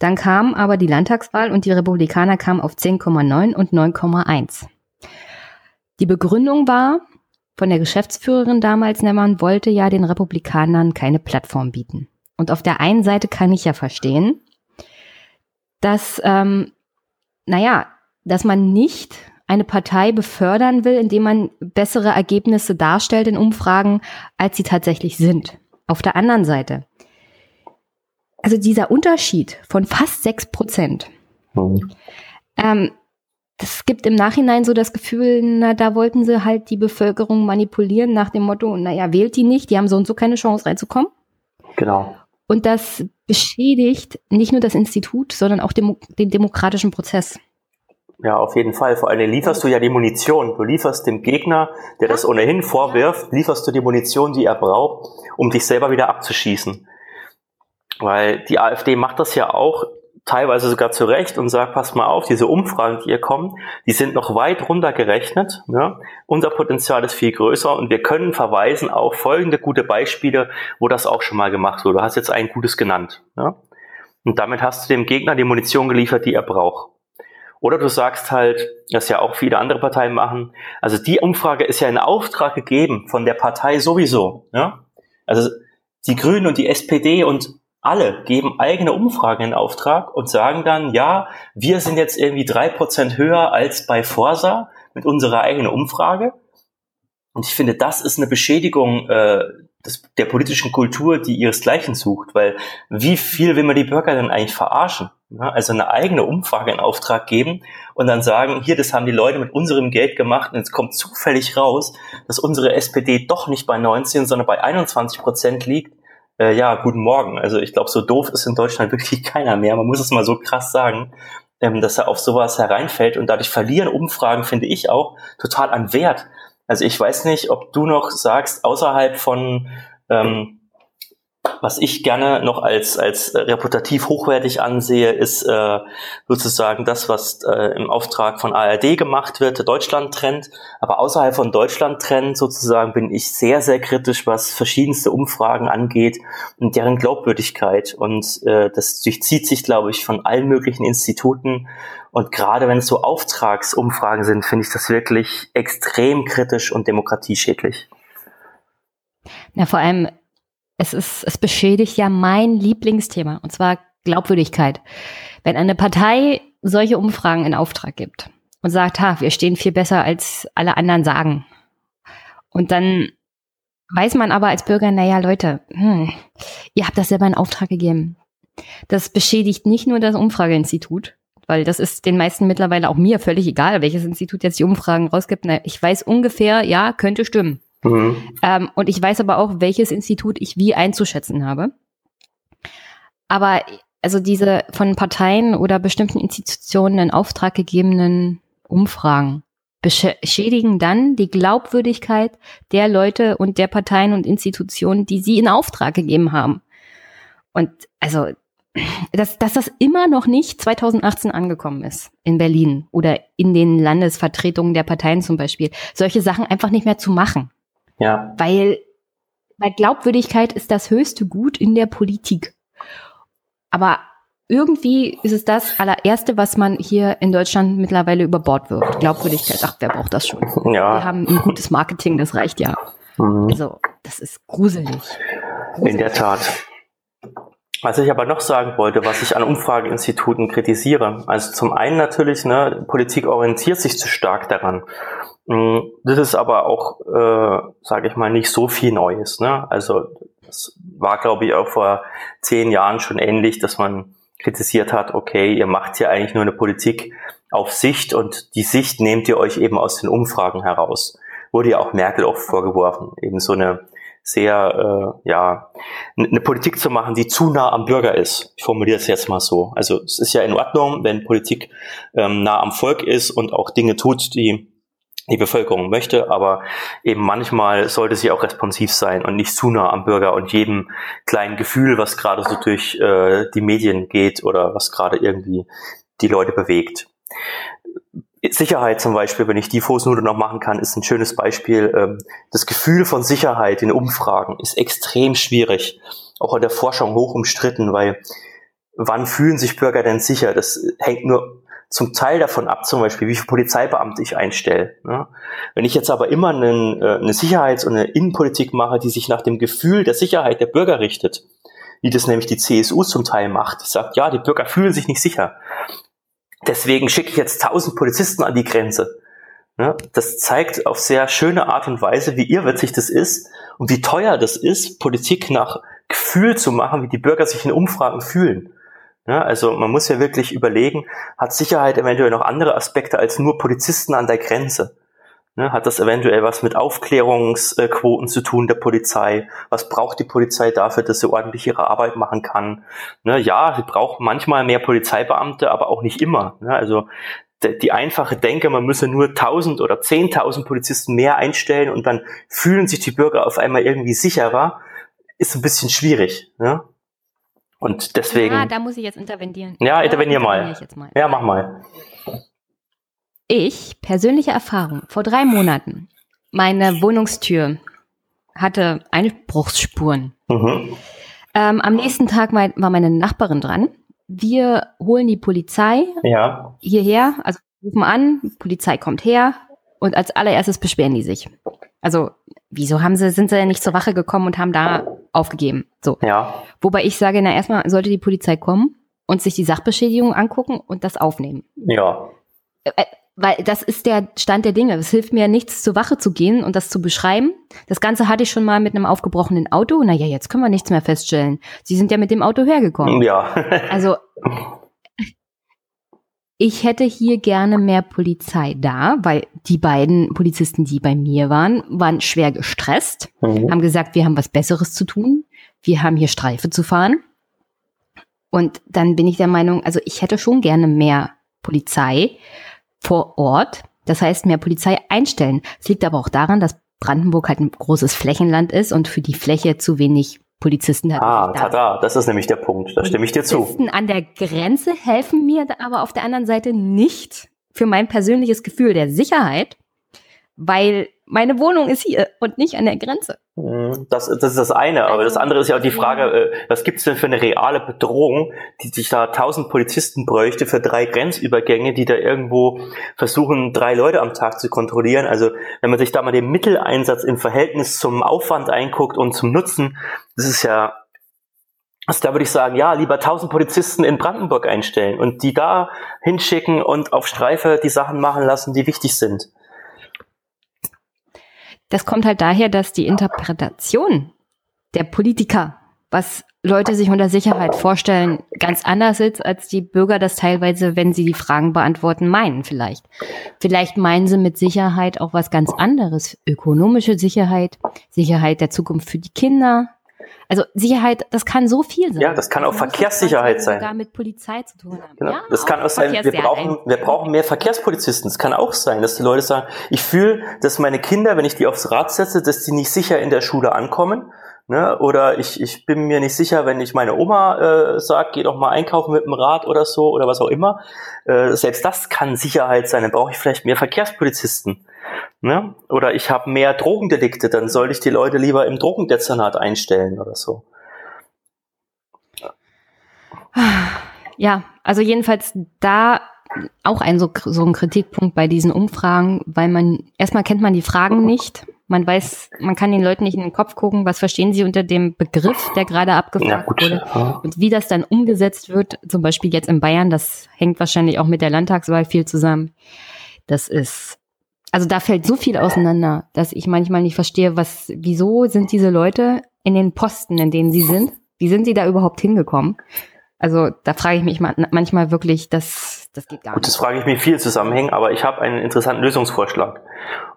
Dann kam aber die Landtagswahl und die Republikaner kamen auf 10,9 und 9,1. Die Begründung war von der Geschäftsführerin damals, man wollte ja den Republikanern keine Plattform bieten. Und auf der einen Seite kann ich ja verstehen, dass, ähm, naja, dass man nicht eine Partei befördern will, indem man bessere Ergebnisse darstellt in Umfragen, als sie tatsächlich sind. Auf der anderen Seite also dieser Unterschied von fast sechs Prozent, mhm. ähm, das gibt im Nachhinein so das Gefühl, na, da wollten sie halt die Bevölkerung manipulieren nach dem Motto, naja, wählt die nicht, die haben so und so keine Chance reinzukommen. Genau. Und das beschädigt nicht nur das Institut, sondern auch dem, den demokratischen Prozess. Ja, auf jeden Fall. Vor allem lieferst du ja die Munition. Du lieferst dem Gegner, der das ohnehin vorwirft, lieferst du die Munition, die er braucht, um dich selber wieder abzuschießen. Weil die AfD macht das ja auch teilweise sogar zu Recht und sagt, passt mal auf, diese Umfragen, die hier kommen, die sind noch weit runtergerechnet. Ja? Unser Potenzial ist viel größer und wir können verweisen auf folgende gute Beispiele, wo das auch schon mal gemacht wurde. Du hast jetzt ein gutes genannt. Ja? Und damit hast du dem Gegner die Munition geliefert, die er braucht. Oder du sagst halt, das ja auch viele andere Parteien machen, also die Umfrage ist ja in Auftrag gegeben von der Partei sowieso. Ja? Also die Grünen und die SPD und alle geben eigene Umfragen in Auftrag und sagen dann, ja, wir sind jetzt irgendwie drei Prozent höher als bei Forsa mit unserer eigenen Umfrage. Und ich finde, das ist eine Beschädigung äh, des, der politischen Kultur, die ihresgleichen sucht, weil wie viel will man die Bürger denn eigentlich verarschen? Ja, also eine eigene Umfrage in Auftrag geben und dann sagen, hier, das haben die Leute mit unserem Geld gemacht und es kommt zufällig raus, dass unsere SPD doch nicht bei 19, sondern bei 21 Prozent liegt äh, ja, guten Morgen. Also ich glaube, so doof ist in Deutschland wirklich keiner mehr. Man muss es mal so krass sagen, ähm, dass er auf sowas hereinfällt und dadurch verlieren Umfragen, finde ich auch, total an Wert. Also ich weiß nicht, ob du noch sagst, außerhalb von ähm, was ich gerne noch als, als reputativ hochwertig ansehe, ist äh, sozusagen das, was äh, im Auftrag von ARD gemacht wird, der Deutschland-Trend. Aber außerhalb von Deutschland-Trend sozusagen bin ich sehr, sehr kritisch, was verschiedenste Umfragen angeht und deren Glaubwürdigkeit. Und äh, das durchzieht sich, glaube ich, von allen möglichen Instituten. Und gerade wenn es so Auftragsumfragen sind, finde ich das wirklich extrem kritisch und demokratieschädlich. Ja, vor allem es ist, es beschädigt ja mein Lieblingsthema, und zwar Glaubwürdigkeit. Wenn eine Partei solche Umfragen in Auftrag gibt und sagt, ha, wir stehen viel besser als alle anderen sagen. Und dann weiß man aber als Bürger, naja, Leute, hm, ihr habt das selber in Auftrag gegeben. Das beschädigt nicht nur das Umfrageinstitut, weil das ist den meisten mittlerweile auch mir völlig egal, welches Institut jetzt die Umfragen rausgibt. Na, ich weiß ungefähr, ja, könnte stimmen. Mhm. Ähm, und ich weiß aber auch, welches Institut ich wie einzuschätzen habe. Aber also diese von Parteien oder bestimmten Institutionen in Auftrag gegebenen Umfragen beschädigen dann die Glaubwürdigkeit der Leute und der Parteien und Institutionen, die sie in Auftrag gegeben haben. Und also dass, dass das immer noch nicht 2018 angekommen ist in Berlin oder in den Landesvertretungen der Parteien zum Beispiel, solche Sachen einfach nicht mehr zu machen. Ja. Weil, weil Glaubwürdigkeit ist das höchste Gut in der Politik. Aber irgendwie ist es das allererste, was man hier in Deutschland mittlerweile über Bord wirft. Glaubwürdigkeit, ach, wer braucht das schon? Ja. Wir haben ein gutes Marketing, das reicht ja. Mhm. Also, das ist gruselig. gruselig. In der Tat. Was ich aber noch sagen wollte, was ich an Umfrageinstituten kritisiere, also zum einen natürlich, ne, Politik orientiert sich zu stark daran. Mm, das ist aber auch, äh, sage ich mal, nicht so viel Neues. Ne? Also das war, glaube ich, auch vor zehn Jahren schon ähnlich, dass man kritisiert hat, okay, ihr macht hier eigentlich nur eine Politik auf Sicht und die Sicht nehmt ihr euch eben aus den Umfragen heraus. Wurde ja auch Merkel oft vorgeworfen, eben so eine sehr, äh, ja, eine Politik zu machen, die zu nah am Bürger ist. Ich formuliere es jetzt mal so. Also es ist ja in Ordnung, wenn Politik ähm, nah am Volk ist und auch Dinge tut, die die Bevölkerung möchte, aber eben manchmal sollte sie auch responsiv sein und nicht zu nah am Bürger und jedem kleinen Gefühl, was gerade so durch äh, die Medien geht oder was gerade irgendwie die Leute bewegt. Sicherheit zum Beispiel, wenn ich die Fußnote noch machen kann, ist ein schönes Beispiel. Ähm, das Gefühl von Sicherheit in Umfragen ist extrem schwierig, auch in der Forschung hoch umstritten, weil wann fühlen sich Bürger denn sicher? Das hängt nur zum Teil davon ab, zum Beispiel, wie viele Polizeibeamte ich einstelle. Ne? Wenn ich jetzt aber immer äh, eine Sicherheits- und eine Innenpolitik mache, die sich nach dem Gefühl der Sicherheit der Bürger richtet, wie das nämlich die CSU zum Teil macht, die sagt, ja, die Bürger fühlen sich nicht sicher, Deswegen schicke ich jetzt tausend Polizisten an die Grenze. Ja, das zeigt auf sehr schöne Art und Weise, wie irrwitzig das ist und wie teuer das ist, Politik nach Gefühl zu machen, wie die Bürger sich in Umfragen fühlen. Ja, also man muss ja wirklich überlegen, hat Sicherheit eventuell noch andere Aspekte als nur Polizisten an der Grenze? Ne, hat das eventuell was mit Aufklärungsquoten zu tun der Polizei? Was braucht die Polizei dafür, dass sie ordentlich ihre Arbeit machen kann? Ne, ja, sie braucht manchmal mehr Polizeibeamte, aber auch nicht immer. Ne, also die einfache Denke, man müsse nur 1000 oder 10.000 Polizisten mehr einstellen und dann fühlen sich die Bürger auf einmal irgendwie sicherer, ist ein bisschen schwierig. Ne? Und deswegen. Ja, da muss ich jetzt intervenieren. Ja, intervenier mal. mal. Ja, mach mal ich, persönliche Erfahrung, vor drei Monaten, meine Wohnungstür hatte Einbruchsspuren. Mhm. Ähm, am nächsten Tag war meine Nachbarin dran. Wir holen die Polizei ja. hierher, also rufen an, Polizei kommt her und als allererstes beschweren die sich. Also, wieso haben sie, sind sie ja nicht zur Wache gekommen und haben da aufgegeben? So. Ja. Wobei ich sage, na erstmal sollte die Polizei kommen und sich die Sachbeschädigung angucken und das aufnehmen. Ja. Weil das ist der Stand der Dinge. Es hilft mir nichts, zur Wache zu gehen und das zu beschreiben. Das Ganze hatte ich schon mal mit einem aufgebrochenen Auto. Naja, jetzt können wir nichts mehr feststellen. Sie sind ja mit dem Auto hergekommen. Ja. also, ich hätte hier gerne mehr Polizei da, weil die beiden Polizisten, die bei mir waren, waren schwer gestresst, mhm. haben gesagt, wir haben was Besseres zu tun. Wir haben hier Streife zu fahren. Und dann bin ich der Meinung, also ich hätte schon gerne mehr Polizei vor Ort. Das heißt, mehr Polizei einstellen. Es liegt aber auch daran, dass Brandenburg halt ein großes Flächenland ist und für die Fläche zu wenig Polizisten hat. Ah, tada, das ist nämlich der Punkt. Da stimme ich dir zu. Polizisten an der Grenze helfen mir aber auf der anderen Seite nicht für mein persönliches Gefühl der Sicherheit, weil meine Wohnung ist hier und nicht an der Grenze. Mhm, das, das ist das eine, aber das also, andere ist ja auch die Frage, äh, was gibt's denn für eine reale Bedrohung, die sich da tausend Polizisten bräuchte für drei Grenzübergänge, die da irgendwo versuchen, drei Leute am Tag zu kontrollieren. Also wenn man sich da mal den Mitteleinsatz im Verhältnis zum Aufwand einguckt und zum Nutzen, das ist ja also da würde ich sagen, ja, lieber tausend Polizisten in Brandenburg einstellen und die da hinschicken und auf Streife die Sachen machen lassen, die wichtig sind. Das kommt halt daher, dass die Interpretation der Politiker, was Leute sich unter Sicherheit vorstellen, ganz anders ist, als die Bürger das teilweise, wenn sie die Fragen beantworten, meinen vielleicht. Vielleicht meinen sie mit Sicherheit auch was ganz anderes. Ökonomische Sicherheit, Sicherheit der Zukunft für die Kinder, also Sicherheit, das kann so viel sein. Ja, das kann auch das Verkehrssicherheit sein. Sogar mit Polizei zu tun haben. Genau. Ja, das kann auch sein, wir brauchen, wir brauchen mehr Verkehrspolizisten. Es kann auch sein, dass die Leute sagen, ich fühle, dass meine Kinder, wenn ich die aufs Rad setze, dass die nicht sicher in der Schule ankommen, Ne? Oder ich, ich bin mir nicht sicher, wenn ich meine Oma äh, sage, geh doch mal einkaufen mit dem Rad oder so oder was auch immer. Äh, selbst das kann Sicherheit sein. Dann brauche ich vielleicht mehr Verkehrspolizisten. Ne? Oder ich habe mehr Drogendelikte, dann soll ich die Leute lieber im Drogendezernat einstellen oder so. Ja, also jedenfalls da auch ein so, so ein Kritikpunkt bei diesen Umfragen, weil man erstmal kennt man die Fragen nicht. Man weiß, man kann den Leuten nicht in den Kopf gucken, was verstehen sie unter dem Begriff, der gerade abgefragt ja, wurde. Und wie das dann umgesetzt wird, zum Beispiel jetzt in Bayern, das hängt wahrscheinlich auch mit der Landtagswahl viel zusammen. Das ist, also da fällt so viel auseinander, dass ich manchmal nicht verstehe, was, wieso sind diese Leute in den Posten, in denen sie sind? Wie sind sie da überhaupt hingekommen? Also da frage ich mich manchmal wirklich, das, das geht gar Gut, nicht. Das frage ich mich viel Zusammenhängen, aber ich habe einen interessanten Lösungsvorschlag.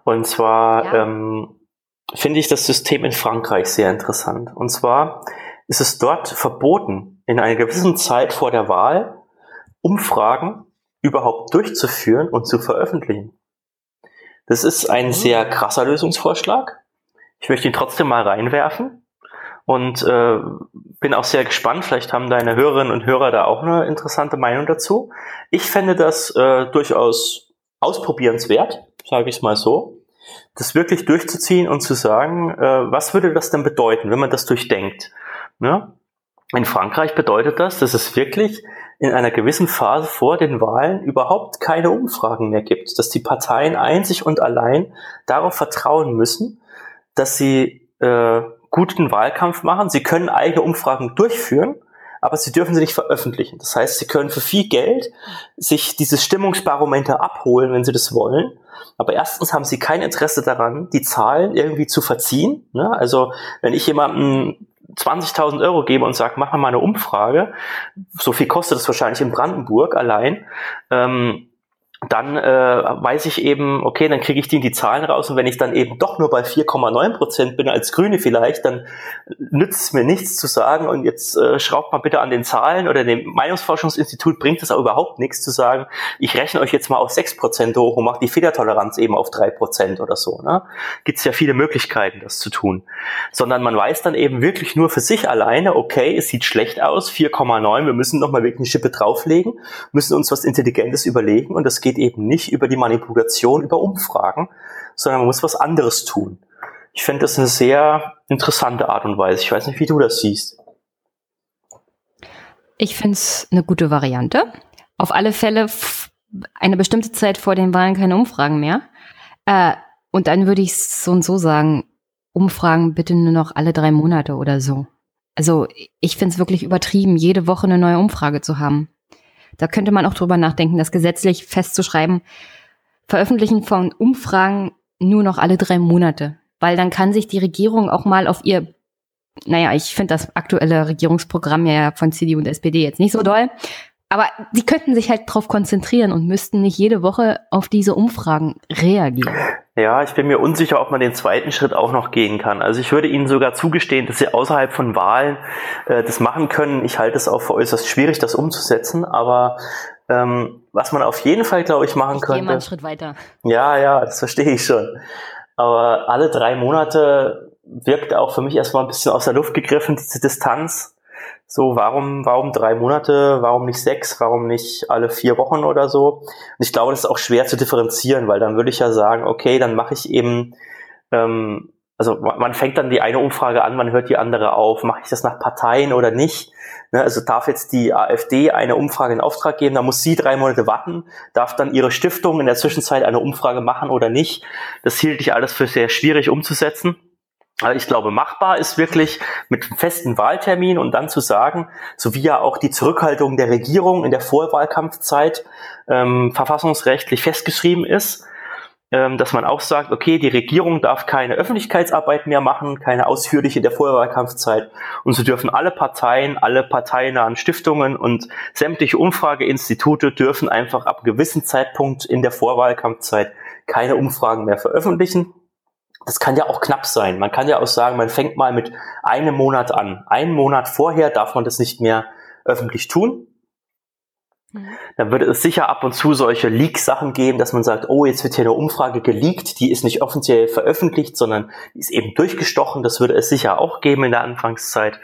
Und zwar ja. ähm, finde ich das System in Frankreich sehr interessant. Und zwar ist es dort verboten, in einer gewissen Zeit vor der Wahl Umfragen überhaupt durchzuführen und zu veröffentlichen. Das ist ein sehr krasser Lösungsvorschlag. Ich möchte ihn trotzdem mal reinwerfen und äh, bin auch sehr gespannt. Vielleicht haben deine Hörerinnen und Hörer da auch eine interessante Meinung dazu. Ich fände das äh, durchaus ausprobierenswert, sage ich es mal so, das wirklich durchzuziehen und zu sagen, äh, was würde das denn bedeuten, wenn man das durchdenkt? Ne? In Frankreich bedeutet das, dass es wirklich in einer gewissen Phase vor den Wahlen überhaupt keine Umfragen mehr gibt, dass die Parteien einzig und allein darauf vertrauen müssen, dass sie äh, guten Wahlkampf machen. Sie können eigene Umfragen durchführen, aber sie dürfen sie nicht veröffentlichen. Das heißt, sie können für viel Geld sich dieses Stimmungsbarometer abholen, wenn sie das wollen. Aber erstens haben sie kein Interesse daran, die Zahlen irgendwie zu verziehen. Ne? Also wenn ich jemandem 20.000 Euro gebe und sage, mach mal eine Umfrage, so viel kostet es wahrscheinlich in Brandenburg allein, ähm, dann äh, weiß ich eben, okay, dann kriege ich die in die Zahlen raus und wenn ich dann eben doch nur bei 4,9 Prozent bin als Grüne vielleicht, dann nützt es mir nichts zu sagen und jetzt äh, schraubt mal bitte an den Zahlen oder dem Meinungsforschungsinstitut bringt es auch überhaupt nichts zu sagen, ich rechne euch jetzt mal auf 6 Prozent hoch und mache die Fehlertoleranz eben auf 3 Prozent oder so. Ne? Gibt es ja viele Möglichkeiten, das zu tun. Sondern man weiß dann eben wirklich nur für sich alleine, okay, es sieht schlecht aus, 4,9, wir müssen nochmal wirklich eine Schippe drauflegen, müssen uns was Intelligentes überlegen und das geht geht eben nicht über die Manipulation über Umfragen, sondern man muss was anderes tun. Ich finde das eine sehr interessante Art und Weise. Ich weiß nicht, wie du das siehst. Ich finde es eine gute Variante. Auf alle Fälle eine bestimmte Zeit vor den Wahlen keine Umfragen mehr. Äh, und dann würde ich so und so sagen, Umfragen bitte nur noch alle drei Monate oder so. Also ich finde es wirklich übertrieben, jede Woche eine neue Umfrage zu haben. Da könnte man auch drüber nachdenken, das gesetzlich festzuschreiben. Veröffentlichen von Umfragen nur noch alle drei Monate. Weil dann kann sich die Regierung auch mal auf ihr, naja, ich finde das aktuelle Regierungsprogramm ja von CDU und SPD jetzt nicht so doll. Aber die könnten sich halt drauf konzentrieren und müssten nicht jede Woche auf diese Umfragen reagieren. Ja, ich bin mir unsicher, ob man den zweiten Schritt auch noch gehen kann. Also ich würde Ihnen sogar zugestehen, dass Sie außerhalb von Wahlen äh, das machen können. Ich halte es auch für äußerst schwierig, das umzusetzen. Aber ähm, was man auf jeden Fall, glaube ich, machen ich könnte. Gehe mal einen Schritt weiter. Ja, ja, das verstehe ich schon. Aber alle drei Monate wirkt auch für mich erstmal ein bisschen aus der Luft gegriffen, diese Distanz. So, warum, warum drei Monate, warum nicht sechs, warum nicht alle vier Wochen oder so? Und ich glaube, das ist auch schwer zu differenzieren, weil dann würde ich ja sagen, okay, dann mache ich eben, ähm, also man fängt dann die eine Umfrage an, man hört die andere auf, mache ich das nach Parteien oder nicht? Ne, also darf jetzt die AfD eine Umfrage in Auftrag geben, da muss sie drei Monate warten, darf dann ihre Stiftung in der Zwischenzeit eine Umfrage machen oder nicht? Das hielt ich alles für sehr schwierig umzusetzen. Also ich glaube, machbar ist wirklich mit einem festen Wahltermin und dann zu sagen, so wie ja auch die Zurückhaltung der Regierung in der Vorwahlkampfzeit ähm, verfassungsrechtlich festgeschrieben ist, ähm, dass man auch sagt, okay, die Regierung darf keine Öffentlichkeitsarbeit mehr machen, keine ausführliche in der Vorwahlkampfzeit. Und so dürfen alle Parteien, alle parteinahen Stiftungen und sämtliche Umfrageinstitute dürfen einfach ab gewissen Zeitpunkt in der Vorwahlkampfzeit keine Umfragen mehr veröffentlichen das kann ja auch knapp sein. Man kann ja auch sagen, man fängt mal mit einem Monat an. Einen Monat vorher darf man das nicht mehr öffentlich tun. Mhm. Dann würde es sicher ab und zu solche Leak-Sachen geben, dass man sagt, oh, jetzt wird hier eine Umfrage geleakt, die ist nicht offiziell veröffentlicht, sondern die ist eben durchgestochen. Das würde es sicher auch geben in der Anfangszeit,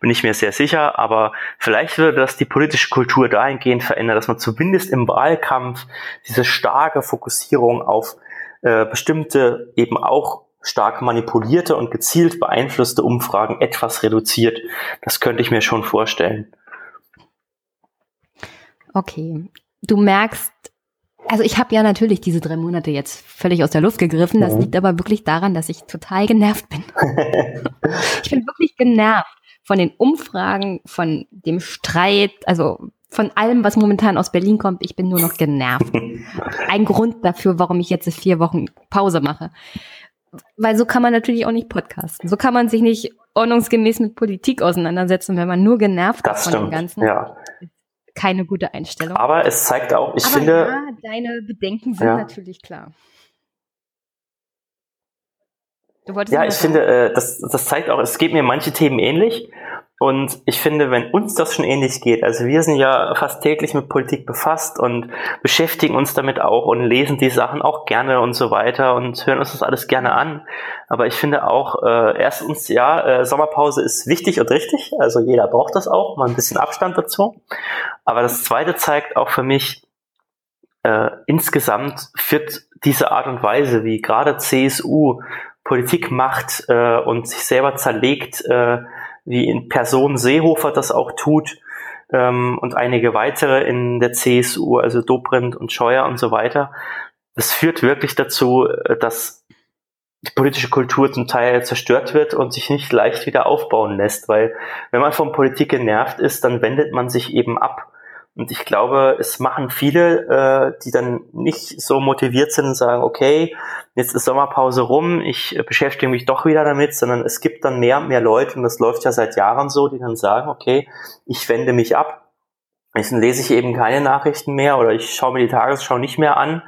bin ich mir sehr sicher. Aber vielleicht würde das die politische Kultur dahingehend verändern, dass man zumindest im Wahlkampf diese starke Fokussierung auf äh, bestimmte eben auch stark manipulierte und gezielt beeinflusste Umfragen etwas reduziert. Das könnte ich mir schon vorstellen. Okay. Du merkst, also ich habe ja natürlich diese drei Monate jetzt völlig aus der Luft gegriffen. Das mhm. liegt aber wirklich daran, dass ich total genervt bin. ich bin wirklich genervt von den Umfragen, von dem Streit, also von allem, was momentan aus Berlin kommt. Ich bin nur noch genervt. Ein Grund dafür, warum ich jetzt vier Wochen Pause mache. Weil so kann man natürlich auch nicht podcasten. So kann man sich nicht ordnungsgemäß mit Politik auseinandersetzen, wenn man nur genervt das ist von stimmt. dem Ganzen. Ja keine gute Einstellung. Aber es zeigt auch, ich Aber finde. Ja, deine Bedenken sind ja. natürlich klar. ja, ich finde, äh, das, das zeigt auch, es geht mir manche Themen ähnlich. Und ich finde, wenn uns das schon ähnlich geht, also wir sind ja fast täglich mit Politik befasst und beschäftigen uns damit auch und lesen die Sachen auch gerne und so weiter und hören uns das alles gerne an. Aber ich finde auch, äh, erstens, ja, äh, Sommerpause ist wichtig und richtig. Also jeder braucht das auch, mal ein bisschen Abstand dazu. Aber das zweite zeigt auch für mich, äh, insgesamt führt diese Art und Weise, wie gerade CSU Politik macht äh, und sich selber zerlegt, äh, wie in Person Seehofer das auch tut ähm, und einige weitere in der CSU, also Dobrindt und Scheuer und so weiter. Das führt wirklich dazu, äh, dass die politische Kultur zum Teil zerstört wird und sich nicht leicht wieder aufbauen lässt, weil wenn man von Politik genervt ist, dann wendet man sich eben ab und ich glaube, es machen viele, äh, die dann nicht so motiviert sind und sagen, okay, jetzt ist Sommerpause rum, ich beschäftige mich doch wieder damit, sondern es gibt dann mehr und mehr Leute, und das läuft ja seit Jahren so, die dann sagen, okay, ich wende mich ab. Jetzt lese ich eben keine Nachrichten mehr oder ich schaue mir die Tagesschau nicht mehr an,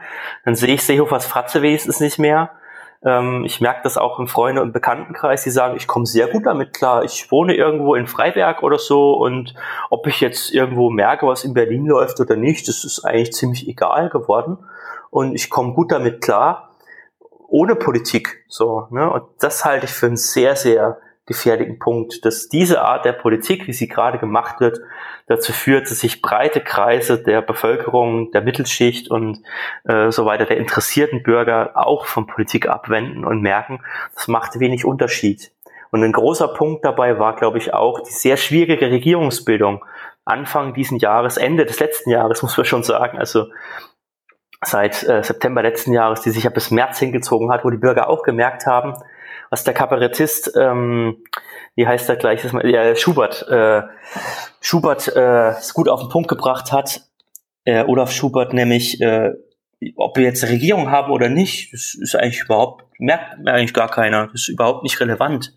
dann sehe ich Seehofers Fratze wenigstens nicht mehr ähm, ich merke das auch im Freunde- und Bekanntenkreis, die sagen, ich komme sehr gut damit klar. Ich wohne irgendwo in Freiberg oder so und ob ich jetzt irgendwo merke, was in Berlin läuft oder nicht, das ist eigentlich ziemlich egal geworden. Und ich komme gut damit klar, ohne Politik. So, ne? Und das halte ich für einen sehr, sehr gefährlichen Punkt, dass diese Art der Politik, wie sie gerade gemacht wird, dazu führt, dass sich breite Kreise der Bevölkerung, der Mittelschicht und äh, so weiter, der interessierten Bürger auch von Politik abwenden und merken, das macht wenig Unterschied. Und ein großer Punkt dabei war, glaube ich, auch die sehr schwierige Regierungsbildung Anfang diesen Jahres, Ende des letzten Jahres, muss man schon sagen. Also seit äh, September letzten Jahres, die sich ja bis März hingezogen hat, wo die Bürger auch gemerkt haben, was der Kabarettist, ähm, wie heißt er gleich, ja, Schubert, äh, Schubert äh, es gut auf den Punkt gebracht hat, äh, Olaf Schubert nämlich, äh, ob wir jetzt eine Regierung haben oder nicht, das ist eigentlich überhaupt, merkt eigentlich gar keiner, das ist überhaupt nicht relevant.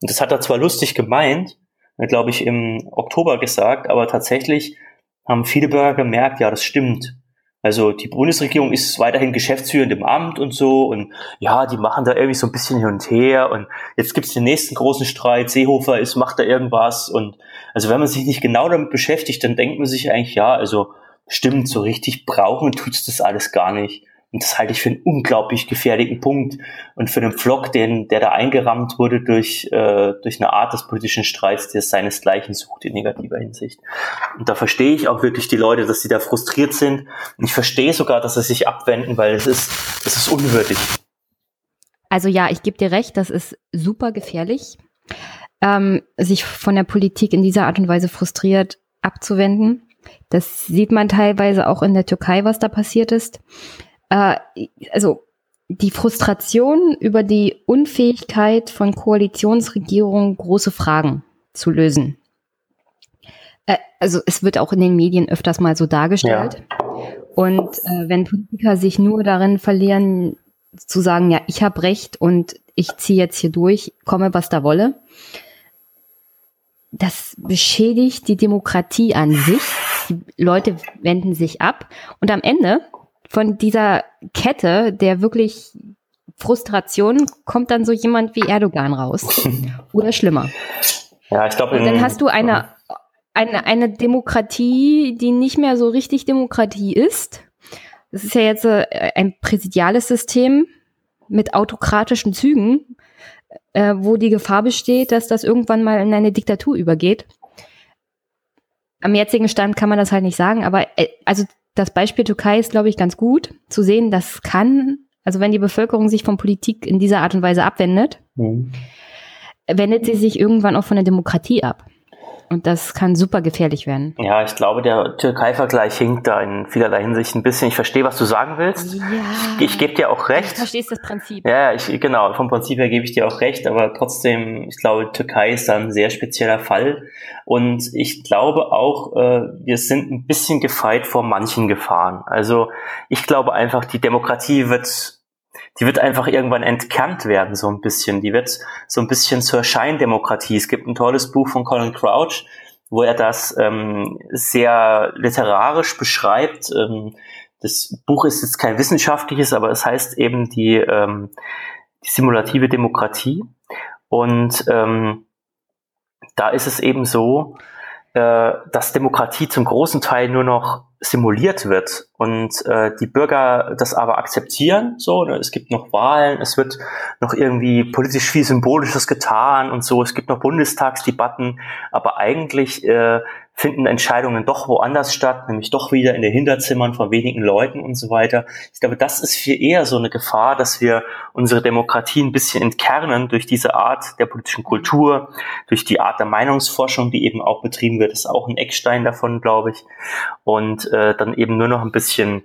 Und das hat er zwar lustig gemeint, glaube ich, im Oktober gesagt, aber tatsächlich haben viele Bürger gemerkt, ja, das stimmt. Also die Bundesregierung ist weiterhin geschäftsführend im Amt und so und ja, die machen da irgendwie so ein bisschen hin und her und jetzt gibt's den nächsten großen Streit, Seehofer ist, macht da irgendwas und also wenn man sich nicht genau damit beschäftigt, dann denkt man sich eigentlich, ja, also stimmt, so richtig brauchen tut's das alles gar nicht. Und das halte ich für einen unglaublich gefährlichen Punkt und für einen Flock, den, der da eingerammt wurde durch, äh, durch eine Art des politischen Streits, der seinesgleichen sucht in negativer Hinsicht. Und da verstehe ich auch wirklich die Leute, dass sie da frustriert sind. Und ich verstehe sogar, dass sie sich abwenden, weil es ist, es ist unwürdig. Also ja, ich gebe dir recht, das ist super gefährlich, ähm, sich von der Politik in dieser Art und Weise frustriert abzuwenden. Das sieht man teilweise auch in der Türkei, was da passiert ist äh, also die Frustration über die Unfähigkeit von Koalitionsregierungen, große Fragen zu lösen. Äh, also es wird auch in den Medien öfters mal so dargestellt. Ja. Und äh, wenn Politiker sich nur darin verlieren, zu sagen, ja, ich habe recht und ich ziehe jetzt hier durch, komme, was da wolle, das beschädigt die Demokratie an sich. Die Leute wenden sich ab und am Ende von dieser Kette der wirklich Frustration kommt dann so jemand wie Erdogan raus. Oder schlimmer. Ja, ich glaube. Und dann hast du eine eine, eine Demokratie, die nicht mehr so richtig Demokratie ist. Das ist ja jetzt äh, ein präsidiales System mit autokratischen Zügen, äh, wo die Gefahr besteht, dass das irgendwann mal in eine Diktatur übergeht. Am jetzigen Stand kann man das halt nicht sagen, aber äh, also das Beispiel Türkei ist, glaube ich, ganz gut zu sehen, das kann, also wenn die Bevölkerung sich von Politik in dieser Art und Weise abwendet, mhm. wendet sie sich irgendwann auch von der Demokratie ab. Und das kann super gefährlich werden. Ja, ich glaube, der Türkei-Vergleich hinkt da in vielerlei Hinsicht ein bisschen. Ich verstehe, was du sagen willst. Ja. Ich, ich gebe dir auch recht. Du verstehst das Prinzip. Ja, ich, genau. Vom Prinzip her gebe ich dir auch recht. Aber trotzdem, ich glaube, Türkei ist da ein sehr spezieller Fall. Und ich glaube auch, äh, wir sind ein bisschen gefeit vor manchen Gefahren. Also ich glaube einfach, die Demokratie wird die wird einfach irgendwann entkernt werden, so ein bisschen. Die wird so ein bisschen zur Scheindemokratie. Es gibt ein tolles Buch von Colin Crouch, wo er das ähm, sehr literarisch beschreibt. Ähm, das Buch ist jetzt kein wissenschaftliches, aber es heißt eben die, ähm, die simulative Demokratie. Und ähm, da ist es eben so, äh, dass Demokratie zum großen Teil nur noch simuliert wird und äh, die Bürger das aber akzeptieren. So, ne? es gibt noch Wahlen, es wird noch irgendwie politisch viel Symbolisches getan und so. Es gibt noch Bundestagsdebatten, aber eigentlich äh, finden Entscheidungen doch woanders statt, nämlich doch wieder in den Hinterzimmern von wenigen Leuten und so weiter. Ich glaube, das ist viel eher so eine Gefahr, dass wir unsere Demokratie ein bisschen entkernen durch diese Art der politischen Kultur, durch die Art der Meinungsforschung, die eben auch betrieben wird, ist auch ein Eckstein davon, glaube ich. Und äh, dann eben nur noch ein bisschen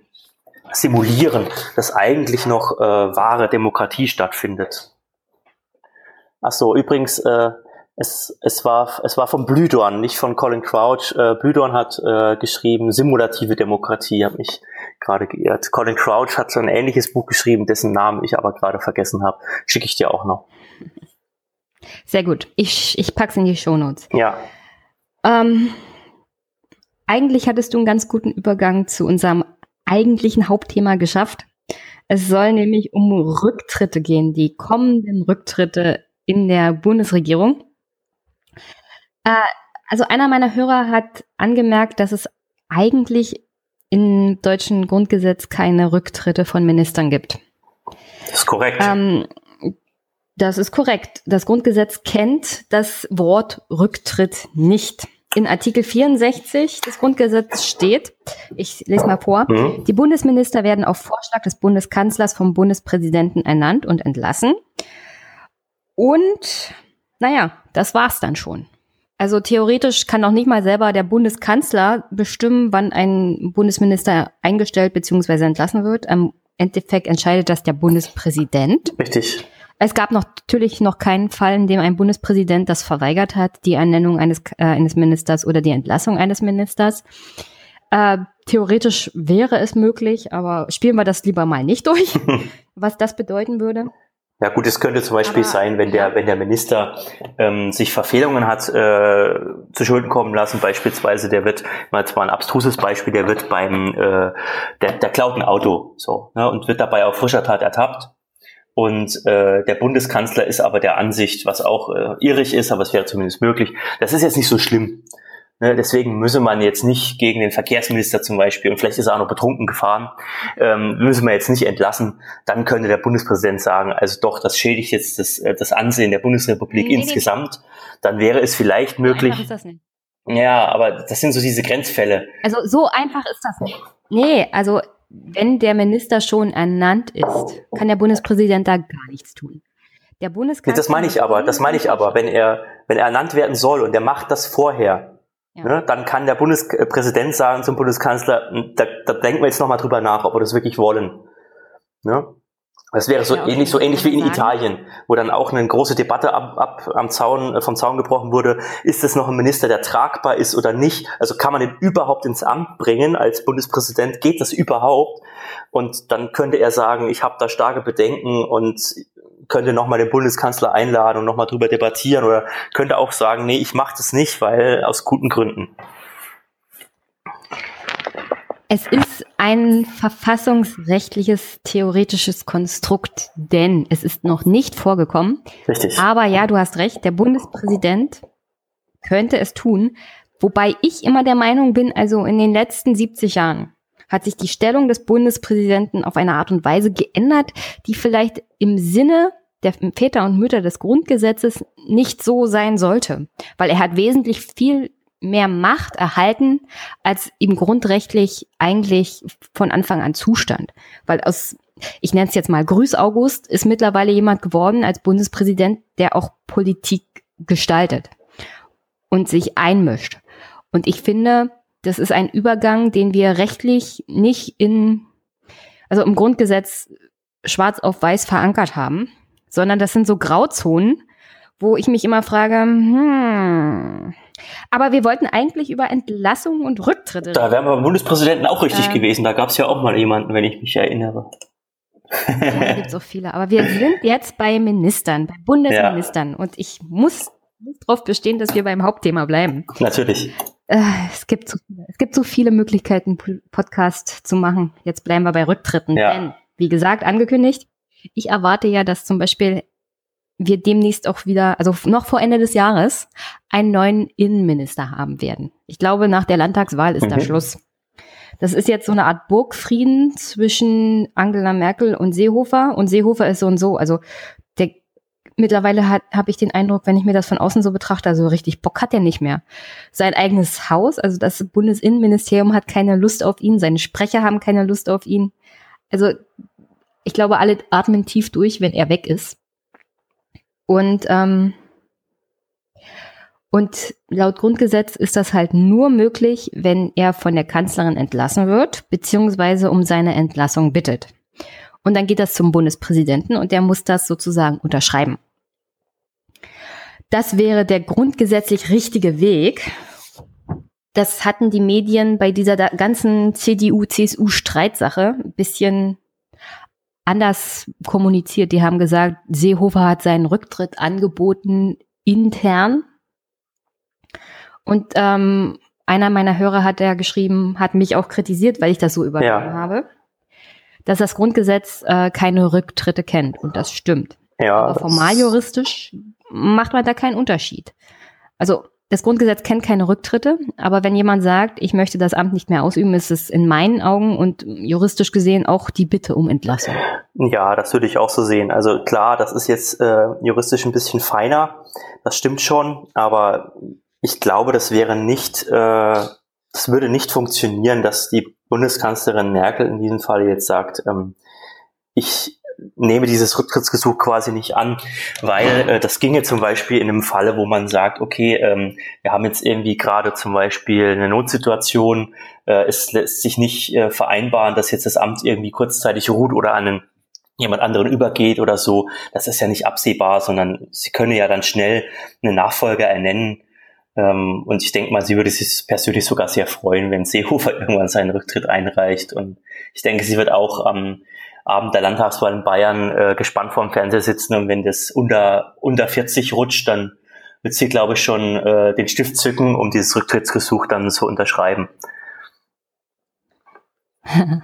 simulieren, dass eigentlich noch äh, wahre Demokratie stattfindet. Ach so, übrigens, äh, es, es, war, es war von Blüdorn, nicht von Colin Crouch. Äh, Blüdorn hat äh, geschrieben, simulative Demokratie, habe mich gerade geirrt. Colin Crouch hat so ein ähnliches Buch geschrieben, dessen Namen ich aber gerade vergessen habe. Schicke ich dir auch noch. Sehr gut. Ich, ich pack's in die Shownotes. Ja. Ähm, eigentlich hattest du einen ganz guten Übergang zu unserem eigentlichen Hauptthema geschafft. Es soll nämlich um Rücktritte gehen, die kommenden Rücktritte in der Bundesregierung. Äh, also einer meiner Hörer hat angemerkt, dass es eigentlich im deutschen Grundgesetz keine Rücktritte von Ministern gibt. Das ist korrekt. Ähm, das ist korrekt. Das Grundgesetz kennt das Wort Rücktritt nicht. In Artikel 64 des Grundgesetzes steht, ich lese mal vor, mhm. die Bundesminister werden auf Vorschlag des Bundeskanzlers vom Bundespräsidenten ernannt und entlassen. Und naja, das war's dann schon. Also theoretisch kann noch nicht mal selber der Bundeskanzler bestimmen, wann ein Bundesminister eingestellt bzw. entlassen wird. Im Endeffekt entscheidet das der Bundespräsident. Richtig. Es gab noch, natürlich noch keinen Fall, in dem ein Bundespräsident das verweigert hat, die Ernennung eines, äh, eines Ministers oder die Entlassung eines Ministers. Äh, theoretisch wäre es möglich, aber spielen wir das lieber mal nicht durch, was das bedeuten würde. Ja gut, es könnte zum Beispiel Aber, sein, wenn der, wenn der Minister ähm, sich Verfehlungen hat äh, zu Schulden kommen lassen, beispielsweise, der wird, mal zwar ein abstruses Beispiel, der wird beim, äh, der, der klaut ein Auto so ne, und wird dabei auf frischer Tat ertappt. Und äh, der Bundeskanzler ist aber der Ansicht, was auch äh, irrig ist, aber es wäre zumindest möglich. Das ist jetzt nicht so schlimm. Ne, deswegen müsse man jetzt nicht gegen den Verkehrsminister zum Beispiel, und vielleicht ist er auch noch betrunken gefahren, ähm, müssen wir jetzt nicht entlassen. Dann könnte der Bundespräsident sagen, also doch, das schädigt jetzt das, äh, das Ansehen der Bundesrepublik nee, insgesamt. Nee. Dann wäre es vielleicht möglich. Einfach ist das nicht. Ja, aber das sind so diese Grenzfälle. Also so einfach ist das nicht. Nee, also wenn der Minister schon ernannt ist, kann der Bundespräsident da gar nichts tun. Der Bundeskanzler. Das meine ich aber, das meine ich aber, wenn er, wenn er ernannt werden soll und der macht das vorher, ja. Ne, dann kann der Bundespräsident sagen zum Bundeskanzler, hm, da, da denken wir jetzt nochmal drüber nach, ob wir das wirklich wollen. Ne? Das wäre so ja, okay. ähnlich, so ähnlich wie in sagen. Italien, wo dann auch eine große Debatte ab, ab am Zaun, äh, vom Zaun gebrochen wurde. Ist es noch ein Minister, der tragbar ist oder nicht? Also kann man den überhaupt ins Amt bringen als Bundespräsident? Geht das überhaupt? Und dann könnte er sagen, ich habe da starke Bedenken und könnte nochmal den Bundeskanzler einladen und nochmal drüber debattieren oder könnte auch sagen, nee, ich mache das nicht, weil aus guten Gründen. Es ist ein verfassungsrechtliches theoretisches Konstrukt, denn es ist noch nicht vorgekommen. Richtig. Aber ja, du hast recht, der Bundespräsident könnte es tun. Wobei ich immer der Meinung bin, also in den letzten 70 Jahren hat sich die Stellung des Bundespräsidenten auf eine Art und Weise geändert, die vielleicht im Sinne der Väter und Mütter des Grundgesetzes nicht so sein sollte, weil er hat wesentlich viel mehr Macht erhalten, als ihm grundrechtlich eigentlich von Anfang an zustand. Weil aus, ich nenne es jetzt mal Grüß August, ist mittlerweile jemand geworden als Bundespräsident, der auch Politik gestaltet und sich einmischt. Und ich finde, das ist ein Übergang, den wir rechtlich nicht in, also im Grundgesetz schwarz auf weiß verankert haben, sondern das sind so Grauzonen, wo ich mich immer frage, hm, aber wir wollten eigentlich über Entlassung und Rücktritte. Da wären wir beim Bundespräsidenten auch richtig äh, gewesen. Da gab es ja auch mal jemanden, wenn ich mich erinnere. ja, gibt es auch viele. Aber wir sind jetzt bei Ministern, bei Bundesministern. Ja. Und ich muss darauf bestehen, dass wir beim Hauptthema bleiben. Natürlich. Äh, es, gibt so, es gibt so viele Möglichkeiten, Podcast zu machen. Jetzt bleiben wir bei Rücktritten. Ja. Denn, wie gesagt, angekündigt, ich erwarte ja, dass zum Beispiel wir demnächst auch wieder, also noch vor Ende des Jahres, einen neuen Innenminister haben werden. Ich glaube, nach der Landtagswahl ist mhm. da Schluss. Das ist jetzt so eine Art Burgfrieden zwischen Angela Merkel und Seehofer. Und Seehofer ist so und so. Also der mittlerweile habe ich den Eindruck, wenn ich mir das von außen so betrachte, also richtig Bock hat er nicht mehr. Sein eigenes Haus, also das Bundesinnenministerium hat keine Lust auf ihn, seine Sprecher haben keine Lust auf ihn. Also ich glaube, alle atmen tief durch, wenn er weg ist. Und, ähm, und laut Grundgesetz ist das halt nur möglich, wenn er von der Kanzlerin entlassen wird, beziehungsweise um seine Entlassung bittet. Und dann geht das zum Bundespräsidenten und der muss das sozusagen unterschreiben. Das wäre der grundgesetzlich richtige Weg. Das hatten die Medien bei dieser ganzen CDU-CSU-Streitsache ein bisschen anders kommuniziert. Die haben gesagt, Seehofer hat seinen Rücktritt angeboten intern. Und ähm, einer meiner Hörer hat ja geschrieben, hat mich auch kritisiert, weil ich das so übernommen ja. habe, dass das Grundgesetz äh, keine Rücktritte kennt. Und das stimmt. Ja, Aber formal juristisch macht man da keinen Unterschied. Also das Grundgesetz kennt keine Rücktritte, aber wenn jemand sagt, ich möchte das Amt nicht mehr ausüben, ist es in meinen Augen und juristisch gesehen auch die Bitte um Entlassung. Ja, das würde ich auch so sehen. Also klar, das ist jetzt äh, juristisch ein bisschen feiner, das stimmt schon, aber ich glaube, das wäre nicht, äh, das würde nicht funktionieren, dass die Bundeskanzlerin Merkel in diesem Fall jetzt sagt, ähm, ich nehme dieses Rücktrittsgesuch quasi nicht an, weil äh, das ginge zum Beispiel in einem Falle, wo man sagt, okay, ähm, wir haben jetzt irgendwie gerade zum Beispiel eine Notsituation, äh, es lässt sich nicht äh, vereinbaren, dass jetzt das Amt irgendwie kurzzeitig ruht oder an einen jemand anderen übergeht oder so. Das ist ja nicht absehbar, sondern sie könne ja dann schnell eine Nachfolger ernennen. Ähm, und ich denke mal, sie würde sich persönlich sogar sehr freuen, wenn Seehofer irgendwann seinen Rücktritt einreicht. Und ich denke, sie wird auch am ähm, Abend der Landtagswahl in Bayern äh, gespannt vorm Fernseher sitzen und wenn das unter, unter 40 rutscht, dann wird sie, glaube ich, schon äh, den Stift zücken, um dieses Rücktrittsgesuch dann zu unterschreiben.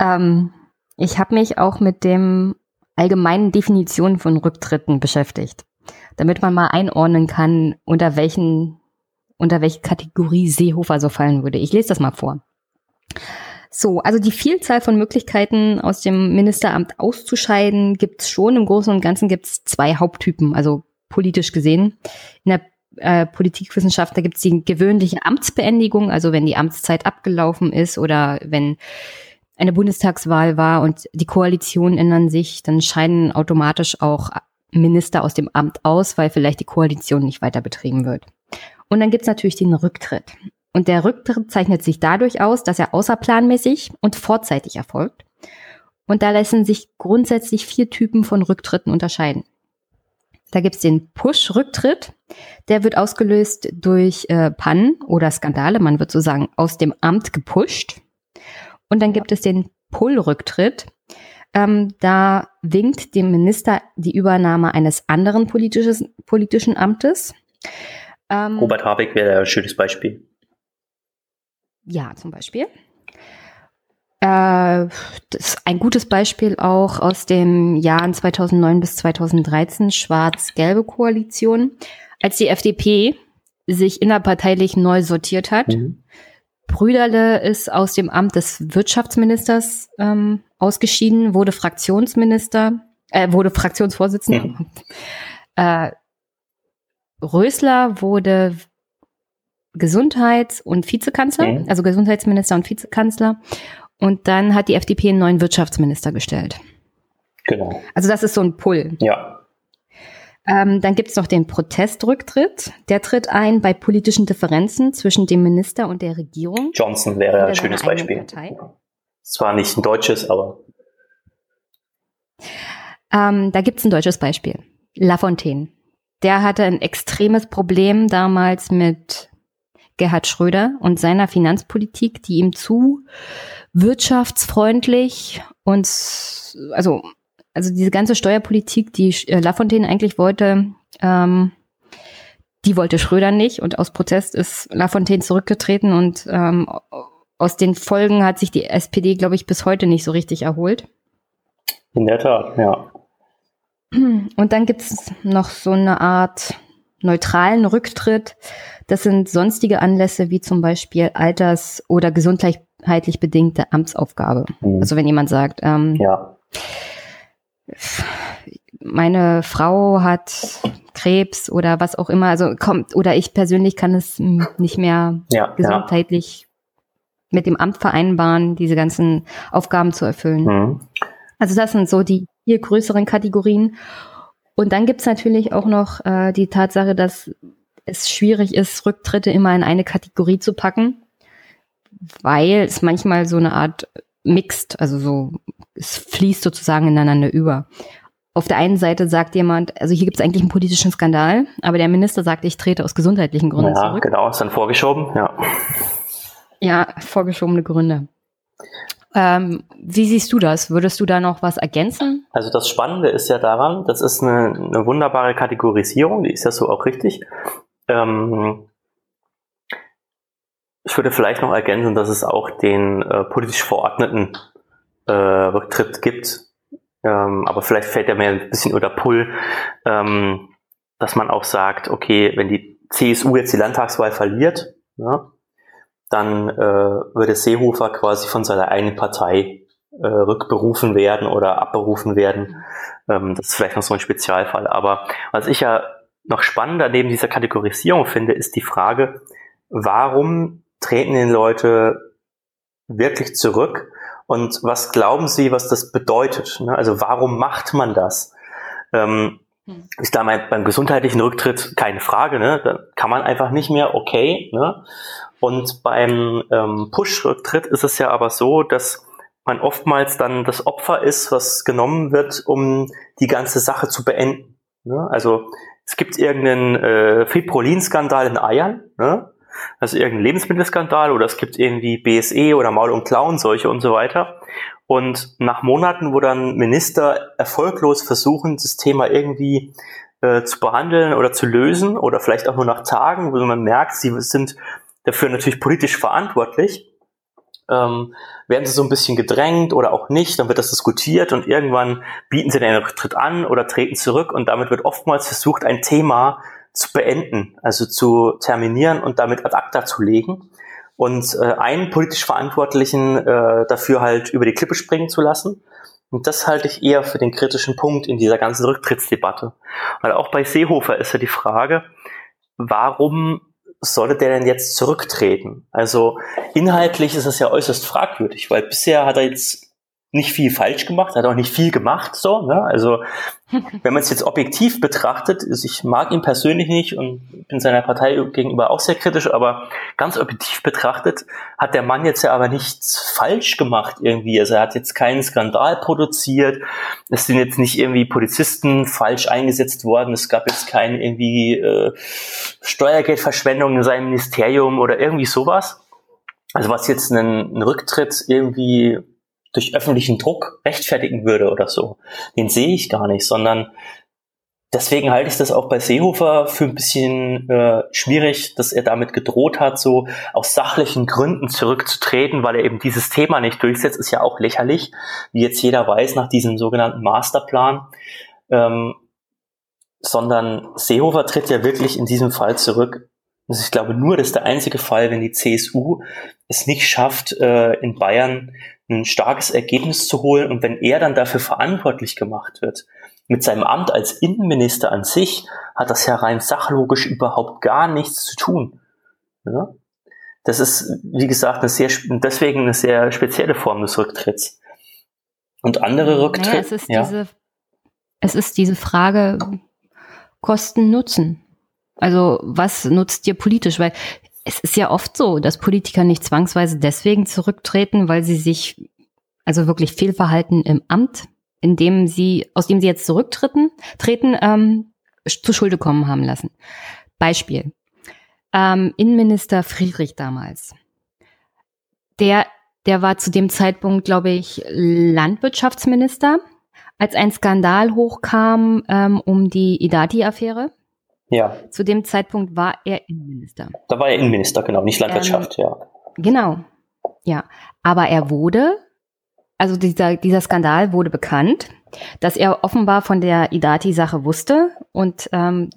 ähm, ich habe mich auch mit dem allgemeinen Definition von Rücktritten beschäftigt, damit man mal einordnen kann, unter welchen unter welche Kategorie Seehofer so fallen würde. Ich lese das mal vor. So, also die Vielzahl von Möglichkeiten aus dem Ministeramt auszuscheiden gibt's schon. Im Großen und Ganzen gibt's zwei Haupttypen, also politisch gesehen. In der äh, Politikwissenschaft, da gibt's die gewöhnliche Amtsbeendigung, also wenn die Amtszeit abgelaufen ist oder wenn eine Bundestagswahl war und die Koalitionen ändern sich, dann scheiden automatisch auch Minister aus dem Amt aus, weil vielleicht die Koalition nicht weiter betrieben wird. Und dann gibt's natürlich den Rücktritt. Und der Rücktritt zeichnet sich dadurch aus, dass er außerplanmäßig und vorzeitig erfolgt. Und da lassen sich grundsätzlich vier Typen von Rücktritten unterscheiden. Da gibt's den Push-Rücktritt. Der wird ausgelöst durch äh, Pannen oder Skandale. Man wird sozusagen aus dem Amt gepusht. Und dann gibt es den Pull-Rücktritt. Ähm, da winkt dem Minister die Übernahme eines anderen politischen Amtes. Ähm, Robert Habeck wäre ein schönes Beispiel. Ja, zum Beispiel. Äh, das ist ein gutes Beispiel auch aus den Jahren 2009 bis 2013, schwarz-gelbe Koalition. Als die FDP sich innerparteilich neu sortiert hat. Mhm. Brüderle ist aus dem Amt des Wirtschaftsministers ähm, ausgeschieden, wurde Fraktionsminister, äh, wurde Fraktionsvorsitzender. Mhm. Äh, Rösler wurde Gesundheits- und Vizekanzler, mhm. also Gesundheitsminister und Vizekanzler. Und dann hat die FDP einen neuen Wirtschaftsminister gestellt. Genau. Also das ist so ein Pull. Ja. Ähm, dann gibt es noch den Protestrücktritt. Der tritt ein bei politischen Differenzen zwischen dem Minister und der Regierung. Johnson wäre ein schönes Beispiel. Partei. Zwar nicht ein deutsches, aber. Ähm, da gibt es ein deutsches Beispiel. Lafontaine. Der hatte ein extremes Problem damals mit Gerhard Schröder und seiner Finanzpolitik, die ihm zu wirtschaftsfreundlich und also also diese ganze Steuerpolitik, die äh, Lafontaine eigentlich wollte, ähm, die wollte Schröder nicht und aus Protest ist Lafontaine zurückgetreten und ähm, aus den Folgen hat sich die SPD, glaube ich, bis heute nicht so richtig erholt. In der Tat, ja. Und dann gibt es noch so eine Art neutralen Rücktritt. Das sind sonstige Anlässe wie zum Beispiel alters- oder gesundheitlich bedingte Amtsaufgabe. Mhm. Also wenn jemand sagt, ähm, ja meine Frau hat Krebs oder was auch immer, also kommt, oder ich persönlich kann es nicht mehr ja, gesundheitlich ja. mit dem Amt vereinbaren, diese ganzen Aufgaben zu erfüllen. Mhm. Also das sind so die vier größeren Kategorien. Und dann gibt's natürlich auch noch äh, die Tatsache, dass es schwierig ist, Rücktritte immer in eine Kategorie zu packen, weil es manchmal so eine Art mixt, also so, es fließt sozusagen ineinander über. Auf der einen Seite sagt jemand, also hier gibt es eigentlich einen politischen Skandal, aber der Minister sagt, ich trete aus gesundheitlichen Gründen ja, zurück. Genau, ist dann vorgeschoben, ja. Ja, vorgeschobene Gründe. Ähm, wie siehst du das? Würdest du da noch was ergänzen? Also das Spannende ist ja daran, das ist eine, eine wunderbare Kategorisierung, die ist ja so auch richtig. Ähm, ich würde vielleicht noch ergänzen, dass es auch den äh, politisch verordneten äh, Rücktritt gibt. Ähm, aber vielleicht fällt er mir ein bisschen unter Pull, ähm, dass man auch sagt, okay, wenn die CSU jetzt die Landtagswahl verliert, ja, dann äh, würde Seehofer quasi von seiner eigenen Partei äh, rückberufen werden oder abberufen werden. Ähm, das ist vielleicht noch so ein Spezialfall. Aber was ich ja noch spannender neben dieser Kategorisierung finde, ist die Frage, warum treten die Leute wirklich zurück? Und was glauben Sie, was das bedeutet? Ne? Also warum macht man das? Ähm, hm. ist da mein, beim gesundheitlichen Rücktritt keine Frage, ne? Da kann man einfach nicht mehr, okay. Ne? Und beim ähm, Push-Rücktritt ist es ja aber so, dass man oftmals dann das Opfer ist, was genommen wird, um die ganze Sache zu beenden. Ne? Also es gibt irgendeinen äh, Fibrolin-Skandal in Eiern, ne? also irgendein Lebensmittelskandal oder es gibt irgendwie BSE oder Maul- und Klauenseuche und so weiter. Und nach Monaten, wo dann Minister erfolglos versuchen, das Thema irgendwie äh, zu behandeln oder zu lösen oder vielleicht auch nur nach Tagen, wo man merkt, sie sind dafür natürlich politisch verantwortlich, ähm, werden sie so ein bisschen gedrängt oder auch nicht, dann wird das diskutiert und irgendwann bieten sie den Rücktritt an oder treten zurück und damit wird oftmals versucht, ein Thema zu beenden, also zu terminieren und damit ad acta zu legen und äh, einen politisch Verantwortlichen äh, dafür halt über die Klippe springen zu lassen. Und das halte ich eher für den kritischen Punkt in dieser ganzen Rücktrittsdebatte. Weil auch bei Seehofer ist ja die Frage, warum sollte der denn jetzt zurücktreten? Also inhaltlich ist es ja äußerst fragwürdig, weil bisher hat er jetzt nicht viel falsch gemacht, hat auch nicht viel gemacht, so, ne? Also, wenn man es jetzt objektiv betrachtet, ist, ich mag ihn persönlich nicht und bin seiner Partei gegenüber auch sehr kritisch, aber ganz objektiv betrachtet hat der Mann jetzt ja aber nichts falsch gemacht irgendwie. Also er hat jetzt keinen Skandal produziert, es sind jetzt nicht irgendwie Polizisten falsch eingesetzt worden, es gab jetzt keine irgendwie äh, Steuergeldverschwendung in seinem Ministerium oder irgendwie sowas. Also was jetzt einen, einen Rücktritt irgendwie durch öffentlichen Druck rechtfertigen würde oder so. Den sehe ich gar nicht, sondern deswegen halte ich das auch bei Seehofer für ein bisschen äh, schwierig, dass er damit gedroht hat, so aus sachlichen Gründen zurückzutreten, weil er eben dieses Thema nicht durchsetzt, ist ja auch lächerlich, wie jetzt jeder weiß nach diesem sogenannten Masterplan. Ähm, sondern Seehofer tritt ja wirklich in diesem Fall zurück, Also ich glaube, nur das ist der einzige Fall, wenn die CSU es nicht schafft, äh, in Bayern ein starkes Ergebnis zu holen und wenn er dann dafür verantwortlich gemacht wird. Mit seinem Amt als Innenminister an sich hat das ja rein sachlogisch überhaupt gar nichts zu tun. Ja? Das ist, wie gesagt, eine sehr, deswegen eine sehr spezielle Form des Rücktritts. Und andere Rücktritte. Naja, es ist ja. diese, es ist diese Frage Kosten-Nutzen. Also was nutzt dir politisch? Weil es ist ja oft so, dass Politiker nicht zwangsweise deswegen zurücktreten, weil sie sich also wirklich Fehlverhalten im Amt, in dem sie, aus dem sie jetzt zurücktreten, treten, ähm, zu Schulde kommen haben lassen. Beispiel. Ähm, Innenminister Friedrich damals. Der, der war zu dem Zeitpunkt, glaube ich, Landwirtschaftsminister, als ein Skandal hochkam ähm, um die Idati-Affäre. Ja. Zu dem Zeitpunkt war er Innenminister. Da war er Innenminister, genau, nicht Landwirtschaft, ähm, ja. Genau, ja. Aber er wurde, also dieser, dieser Skandal wurde bekannt, dass er offenbar von der Idati-Sache wusste und ähm,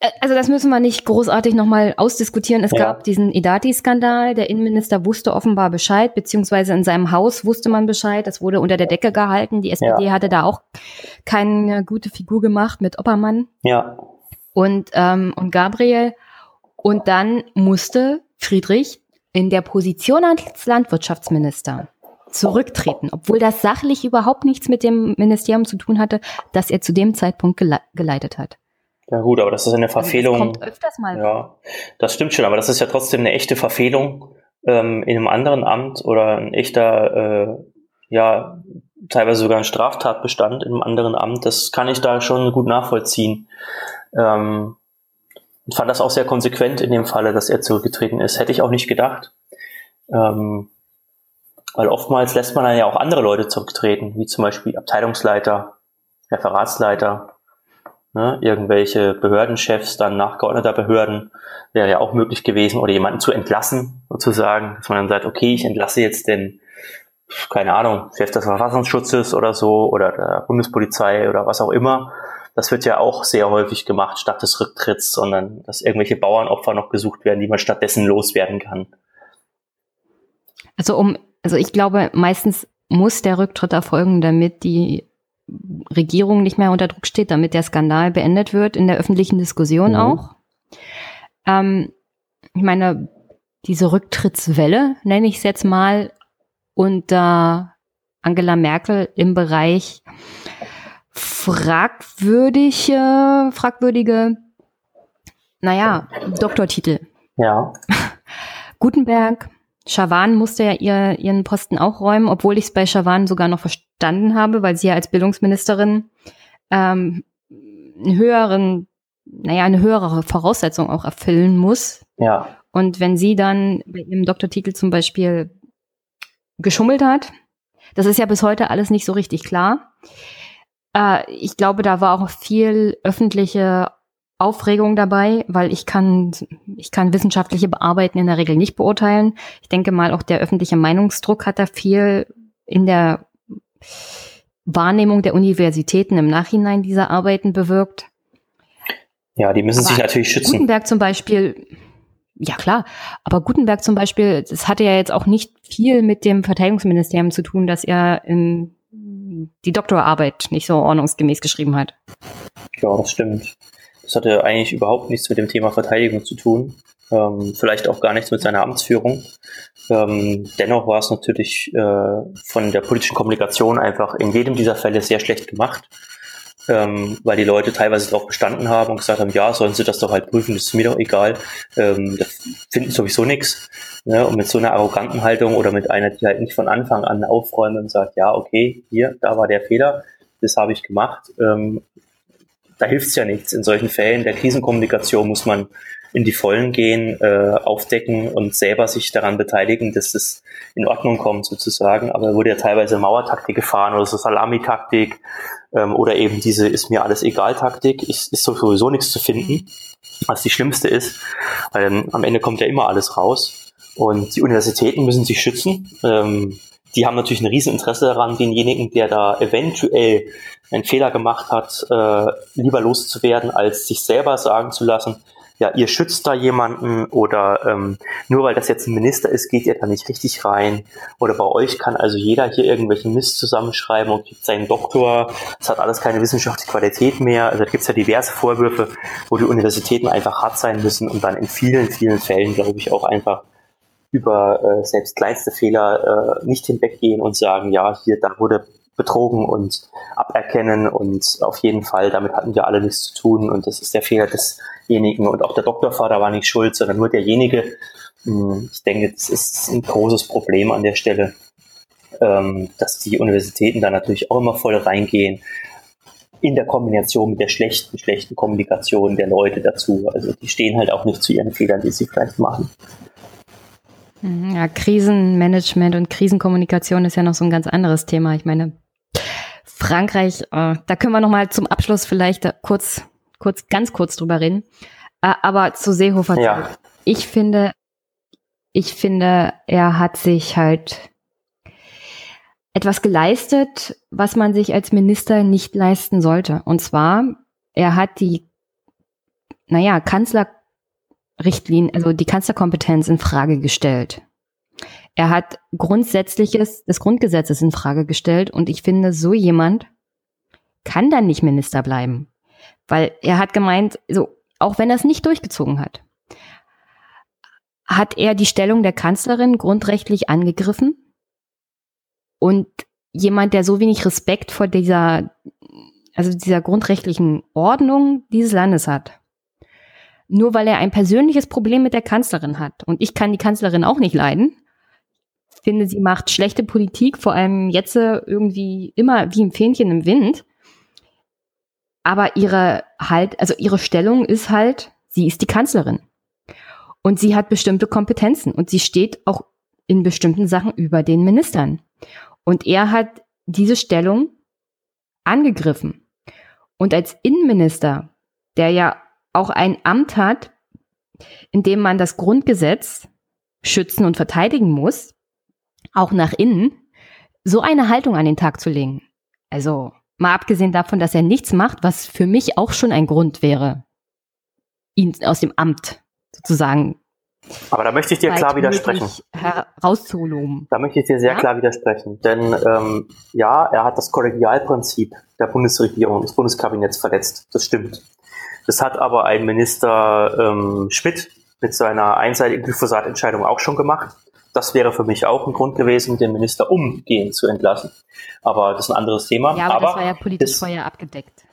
äh, also das müssen wir nicht großartig nochmal ausdiskutieren. Es ja. gab diesen Idati-Skandal. Der Innenminister wusste offenbar Bescheid, beziehungsweise in seinem Haus wusste man Bescheid. Das wurde unter der Decke gehalten. Die SPD ja. hatte da auch keine gute Figur gemacht mit Oppermann. Ja und, ähm, und Gabriel. Und dann musste Friedrich in der Position als Landwirtschaftsminister zurücktreten, obwohl das sachlich überhaupt nichts mit dem Ministerium zu tun hatte, das er zu dem Zeitpunkt gele geleitet hat. Ja gut, aber das ist eine Verfehlung. Also das kommt öfters mal. Ja, das stimmt schon, aber das ist ja trotzdem eine echte Verfehlung ähm, in einem anderen Amt oder ein echter, äh, ja, teilweise sogar ein Straftatbestand in einem anderen Amt. Das kann ich da schon gut nachvollziehen. Ähm, ich fand das auch sehr konsequent in dem Falle, dass er zurückgetreten ist. Hätte ich auch nicht gedacht. Ähm, weil oftmals lässt man dann ja auch andere Leute zurücktreten, wie zum Beispiel Abteilungsleiter, Referatsleiter, ne, irgendwelche Behördenchefs, dann nachgeordneter Behörden, wäre ja auch möglich gewesen, oder jemanden zu entlassen, sozusagen, dass man dann sagt, okay, ich entlasse jetzt den, keine Ahnung, Chef des Verfassungsschutzes oder so, oder der Bundespolizei oder was auch immer, das wird ja auch sehr häufig gemacht, statt des Rücktritts, sondern dass irgendwelche Bauernopfer noch gesucht werden, die man stattdessen loswerden kann. Also um, also ich glaube, meistens muss der Rücktritt erfolgen, damit die Regierung nicht mehr unter Druck steht, damit der Skandal beendet wird in der öffentlichen Diskussion mhm. auch. Ähm, ich meine, diese Rücktrittswelle, nenne ich es jetzt mal, unter Angela Merkel im Bereich fragwürdige, fragwürdige, naja, Doktortitel. Ja. Gutenberg, Schawan musste ja ihr, ihren Posten auch räumen, obwohl ich es bei Schawan sogar noch verstanden habe, weil sie ja als Bildungsministerin ähm, einen höheren, naja, eine höhere Voraussetzung auch erfüllen muss. Ja. Und wenn sie dann bei ihrem Doktortitel zum Beispiel geschummelt hat, das ist ja bis heute alles nicht so richtig klar. Äh, ich glaube, da war auch viel öffentliche Aufregung dabei, weil ich kann, ich kann wissenschaftliche Bearbeiten in der Regel nicht beurteilen. Ich denke mal, auch der öffentliche Meinungsdruck hat da viel in der Wahrnehmung der Universitäten im Nachhinein dieser Arbeiten bewirkt. Ja, die müssen aber sich natürlich schützen. Gutenberg zum Beispiel, ja klar, aber Gutenberg zum Beispiel, das hatte ja jetzt auch nicht viel mit dem Verteidigungsministerium zu tun, dass er in die Doktorarbeit nicht so ordnungsgemäß geschrieben hat. Ja, das stimmt. Das hatte eigentlich überhaupt nichts mit dem Thema Verteidigung zu tun. Ähm, vielleicht auch gar nichts mit seiner Amtsführung. Ähm, dennoch war es natürlich äh, von der politischen Kommunikation einfach in jedem dieser Fälle sehr schlecht gemacht ähm, weil die Leute teilweise darauf bestanden haben und gesagt haben, ja, sollen sie das doch halt prüfen, das ist mir doch egal, ähm, da finden sowieso nichts. Ne? Und mit so einer arroganten Haltung oder mit einer, die halt nicht von Anfang an aufräumt und sagt, ja, okay, hier, da war der Fehler, das habe ich gemacht, ähm, da hilft es ja nichts. In solchen Fällen der Krisenkommunikation muss man in die Vollen gehen, äh, aufdecken und selber sich daran beteiligen, dass es in Ordnung kommt sozusagen. Aber wurde ja teilweise Mauertaktik gefahren oder so Salamitaktik ähm, oder eben diese ist mir alles egal Taktik. Ist, ist sowieso nichts zu finden, was die schlimmste ist, weil dann am Ende kommt ja immer alles raus. Und die Universitäten müssen sich schützen. Ähm, die haben natürlich ein Rieseninteresse daran, denjenigen, der da eventuell einen Fehler gemacht hat, äh, lieber loszuwerden, als sich selber sagen zu lassen, ja, ihr schützt da jemanden oder ähm, nur weil das jetzt ein Minister ist, geht ihr da nicht richtig rein. Oder bei euch kann also jeder hier irgendwelchen Mist zusammenschreiben und kriegt seinen Doktor. Es hat alles keine wissenschaftliche Qualität mehr. Also da gibt es ja diverse Vorwürfe, wo die Universitäten einfach hart sein müssen und dann in vielen, vielen Fällen, glaube ich, auch einfach über äh, selbst kleinste Fehler äh, nicht hinweggehen und sagen, ja, hier, da wurde betrogen und aberkennen und auf jeden Fall, damit hatten wir alle nichts zu tun und das ist der Fehler desjenigen und auch der Doktorvater war nicht schuld, sondern nur derjenige. Hm, ich denke, das ist ein großes Problem an der Stelle, ähm, dass die Universitäten da natürlich auch immer voll reingehen in der Kombination mit der schlechten, schlechten Kommunikation der Leute dazu. Also die stehen halt auch nicht zu ihren Fehlern, die sie vielleicht machen. Mhm, ja, Krisenmanagement und Krisenkommunikation ist ja noch so ein ganz anderes Thema. Ich meine, Frankreich, äh, da können wir noch mal zum Abschluss vielleicht kurz, kurz, ganz kurz drüber reden. Äh, aber zu Seehofer, ja. ich finde, ich finde, er hat sich halt etwas geleistet, was man sich als Minister nicht leisten sollte. Und zwar, er hat die, naja, Kanzler Richtlinien, also die Kanzlerkompetenz in Frage gestellt. Er hat Grundsätzliches des Grundgesetzes in Frage gestellt und ich finde, so jemand kann dann nicht Minister bleiben. Weil er hat gemeint, so, auch wenn er es nicht durchgezogen hat, hat er die Stellung der Kanzlerin grundrechtlich angegriffen und jemand, der so wenig Respekt vor dieser, also dieser grundrechtlichen Ordnung dieses Landes hat, nur weil er ein persönliches Problem mit der Kanzlerin hat. Und ich kann die Kanzlerin auch nicht leiden. Finde, sie macht schlechte Politik, vor allem jetzt irgendwie immer wie ein Fähnchen im Wind. Aber ihre halt, also ihre Stellung ist halt, sie ist die Kanzlerin. Und sie hat bestimmte Kompetenzen und sie steht auch in bestimmten Sachen über den Ministern. Und er hat diese Stellung angegriffen. Und als Innenminister, der ja auch ein Amt hat, in dem man das Grundgesetz schützen und verteidigen muss, auch nach innen, so eine Haltung an den Tag zu legen. Also mal abgesehen davon, dass er nichts macht, was für mich auch schon ein Grund wäre, ihn aus dem Amt sozusagen. Aber da möchte ich dir klar widersprechen. Herauszuloben. Da möchte ich dir sehr ja? klar widersprechen. Denn ähm, ja, er hat das Kollegialprinzip der Bundesregierung, des Bundeskabinetts verletzt. Das stimmt. Das hat aber ein Minister ähm, Schmidt mit seiner einseitigen Glyphosat-Entscheidung auch schon gemacht. Das wäre für mich auch ein Grund gewesen, den Minister umgehend zu entlassen. Aber das ist ein anderes Thema. Ja, aber, aber das war ja politisch das, vorher abgedeckt.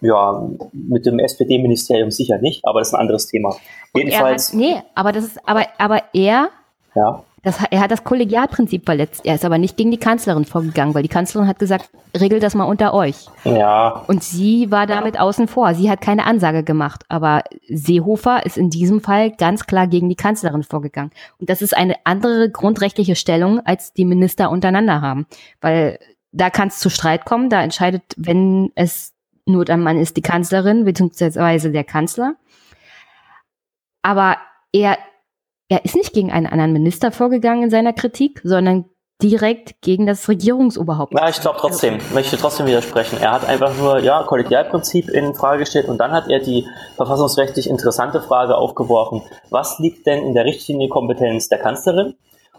Ja, mit dem SPD-Ministerium sicher nicht, aber das ist ein anderes Thema. Jedenfalls. Hat, nee, aber das ist, aber, aber er ja. Das, er hat das Kollegialprinzip verletzt. Er ist aber nicht gegen die Kanzlerin vorgegangen, weil die Kanzlerin hat gesagt, regelt das mal unter euch. Ja. Und sie war damit außen vor. Sie hat keine Ansage gemacht. Aber Seehofer ist in diesem Fall ganz klar gegen die Kanzlerin vorgegangen. Und das ist eine andere grundrechtliche Stellung, als die Minister untereinander haben. Weil da kann es zu Streit kommen. Da entscheidet, wenn es nur der Mann ist, die Kanzlerin, beziehungsweise der Kanzler. Aber er er ist nicht gegen einen anderen Minister vorgegangen in seiner Kritik, sondern direkt gegen das Regierungsoberhaupt. Ja, ich glaube trotzdem, also, möchte trotzdem widersprechen. Er hat einfach nur, ja, Kollegialprinzip in Frage gestellt und dann hat er die verfassungsrechtlich interessante Frage aufgeworfen, was liegt denn in der Richtlinienkompetenz der Kanzlerin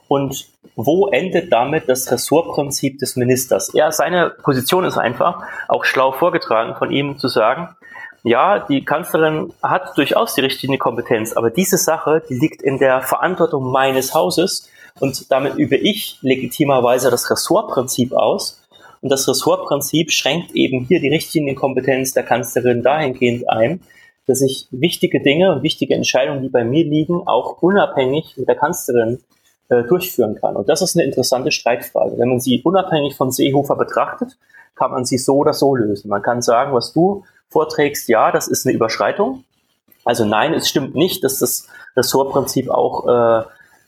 und wo endet damit das Ressortprinzip des Ministers? Ja, seine Position ist einfach, auch schlau vorgetragen von ihm zu sagen, ja, die Kanzlerin hat durchaus die richtige Kompetenz, aber diese Sache, die liegt in der Verantwortung meines Hauses und damit übe ich legitimerweise das Ressortprinzip aus. Und das Ressortprinzip schränkt eben hier die Richtlinienkompetenz der Kanzlerin dahingehend ein, dass ich wichtige Dinge und wichtige Entscheidungen, die bei mir liegen, auch unabhängig mit der Kanzlerin äh, durchführen kann. Und das ist eine interessante Streitfrage. Wenn man sie unabhängig von Seehofer betrachtet, kann man sie so oder so lösen. Man kann sagen, was du vorträgst, ja, das ist eine Überschreitung. Also nein, es stimmt nicht, dass das Ressortprinzip auch äh,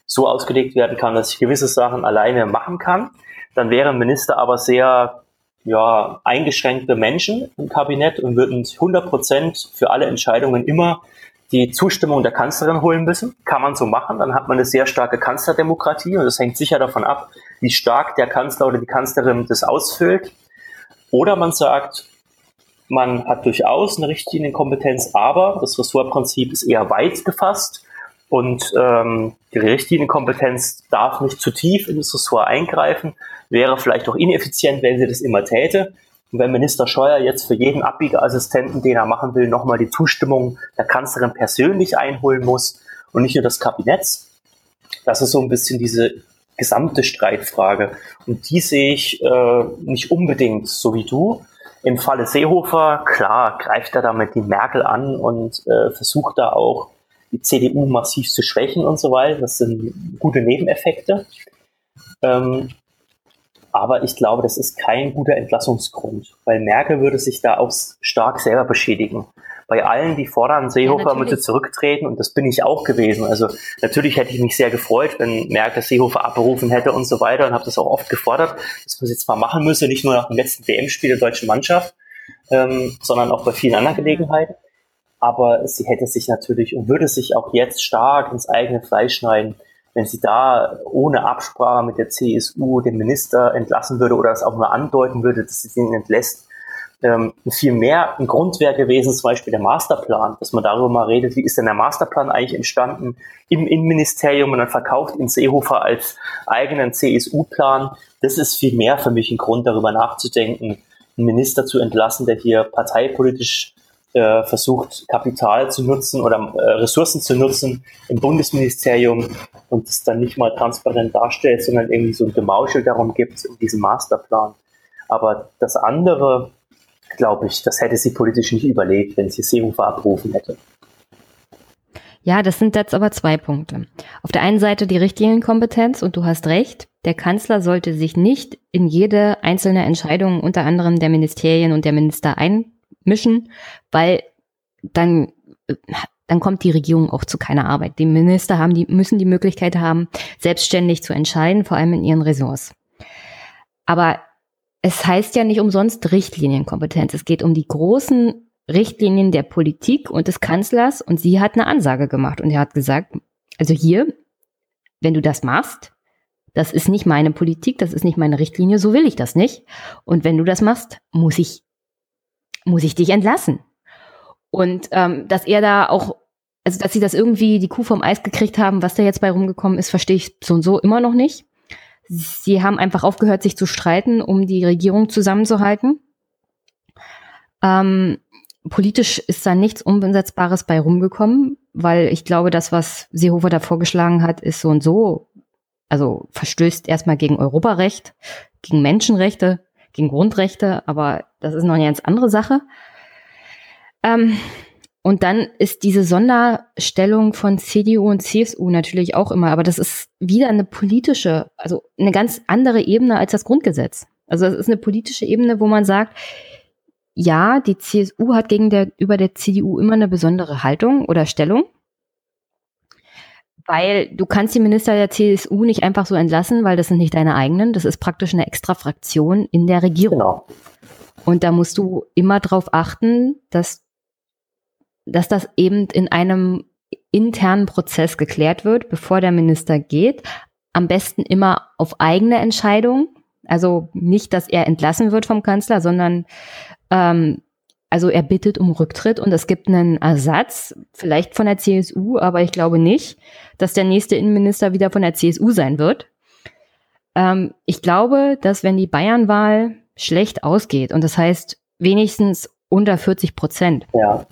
so ausgelegt werden kann, dass ich gewisse Sachen alleine machen kann. Dann wären Minister aber sehr ja, eingeschränkte Menschen im Kabinett und würden 100 Prozent für alle Entscheidungen immer die Zustimmung der Kanzlerin holen müssen. Kann man so machen, dann hat man eine sehr starke Kanzlerdemokratie und das hängt sicher davon ab, wie stark der Kanzler oder die Kanzlerin das ausfüllt. Oder man sagt, man hat durchaus eine Richtlinienkompetenz, aber das Ressortprinzip ist eher weit gefasst und ähm, die Richtlinienkompetenz darf nicht zu tief in das Ressort eingreifen, wäre vielleicht auch ineffizient, wenn sie das immer täte. Und wenn Minister Scheuer jetzt für jeden Abbiegeassistenten, den er machen will, nochmal die Zustimmung der Kanzlerin persönlich einholen muss und nicht nur das Kabinett, das ist so ein bisschen diese gesamte Streitfrage. Und die sehe ich äh, nicht unbedingt so wie du. Im Falle Seehofer, klar, greift er damit die Merkel an und äh, versucht da auch die CDU massiv zu schwächen und so weiter. Das sind gute Nebeneffekte. Ähm, aber ich glaube, das ist kein guter Entlassungsgrund, weil Merkel würde sich da auch stark selber beschädigen. Bei allen, die fordern, Seehofer ja, müsse zurücktreten und das bin ich auch gewesen. Also natürlich hätte ich mich sehr gefreut, wenn Merkel Seehofer abberufen hätte und so weiter und habe das auch oft gefordert, dass man es jetzt mal machen müsse, nicht nur nach dem letzten WM-Spiel der deutschen Mannschaft, ähm, sondern auch bei vielen anderen Gelegenheiten. Aber sie hätte sich natürlich und würde sich auch jetzt stark ins eigene Fleisch schneiden, wenn sie da ohne Absprache mit der CSU den Minister entlassen würde oder es auch nur andeuten würde, dass sie ihn entlässt, ähm, viel mehr ein Grund wäre gewesen, zum Beispiel der Masterplan, dass man darüber mal redet, wie ist denn der Masterplan eigentlich entstanden im Innenministerium und dann verkauft ihn Seehofer als eigenen CSU-Plan. Das ist viel mehr für mich ein Grund, darüber nachzudenken, einen Minister zu entlassen, der hier parteipolitisch äh, versucht, Kapital zu nutzen oder äh, Ressourcen zu nutzen im Bundesministerium und es dann nicht mal transparent darstellt, sondern irgendwie so ein Gemauschel darum gibt, diesen Masterplan. Aber das andere, glaube ich, das hätte sie politisch nicht überlegt, wenn sie Seehofer abrufen hätte. Ja, das sind jetzt aber zwei Punkte. Auf der einen Seite die Richtlinienkompetenz und du hast recht, der Kanzler sollte sich nicht in jede einzelne Entscheidung unter anderem der Ministerien und der Minister einmischen, weil dann dann kommt die Regierung auch zu keiner Arbeit. Die Minister haben die müssen die Möglichkeit haben, selbstständig zu entscheiden, vor allem in ihren Ressorts. Aber es heißt ja nicht umsonst Richtlinienkompetenz. Es geht um die großen Richtlinien der Politik und des Kanzlers und sie hat eine Ansage gemacht und er hat gesagt, also hier, wenn du das machst, das ist nicht meine Politik, das ist nicht meine Richtlinie, so will ich das nicht. Und wenn du das machst, muss ich, muss ich dich entlassen. Und ähm, dass er da auch, also dass sie das irgendwie die Kuh vom Eis gekriegt haben, was da jetzt bei rumgekommen ist, verstehe ich so und so immer noch nicht. Sie haben einfach aufgehört, sich zu streiten, um die Regierung zusammenzuhalten. Ähm, politisch ist da nichts Umsetzbares bei rumgekommen, weil ich glaube, das, was Seehofer da vorgeschlagen hat, ist so und so, also verstößt erstmal gegen Europarecht, gegen Menschenrechte, gegen Grundrechte, aber das ist noch eine ganz andere Sache. Ähm, und dann ist diese Sonderstellung von CDU und CSU natürlich auch immer, aber das ist wieder eine politische, also eine ganz andere Ebene als das Grundgesetz. Also es ist eine politische Ebene, wo man sagt, ja, die CSU hat gegenüber der CDU immer eine besondere Haltung oder Stellung, weil du kannst die Minister der CSU nicht einfach so entlassen, weil das sind nicht deine eigenen. Das ist praktisch eine extra Fraktion in der Regierung. Genau. Und da musst du immer darauf achten, dass dass das eben in einem internen Prozess geklärt wird, bevor der Minister geht. Am besten immer auf eigene Entscheidung. Also nicht, dass er entlassen wird vom Kanzler, sondern ähm, also er bittet um Rücktritt und es gibt einen Ersatz, vielleicht von der CSU, aber ich glaube nicht, dass der nächste Innenminister wieder von der CSU sein wird. Ähm, ich glaube, dass wenn die Bayernwahl schlecht ausgeht und das heißt wenigstens unter 40 Prozent. Ja.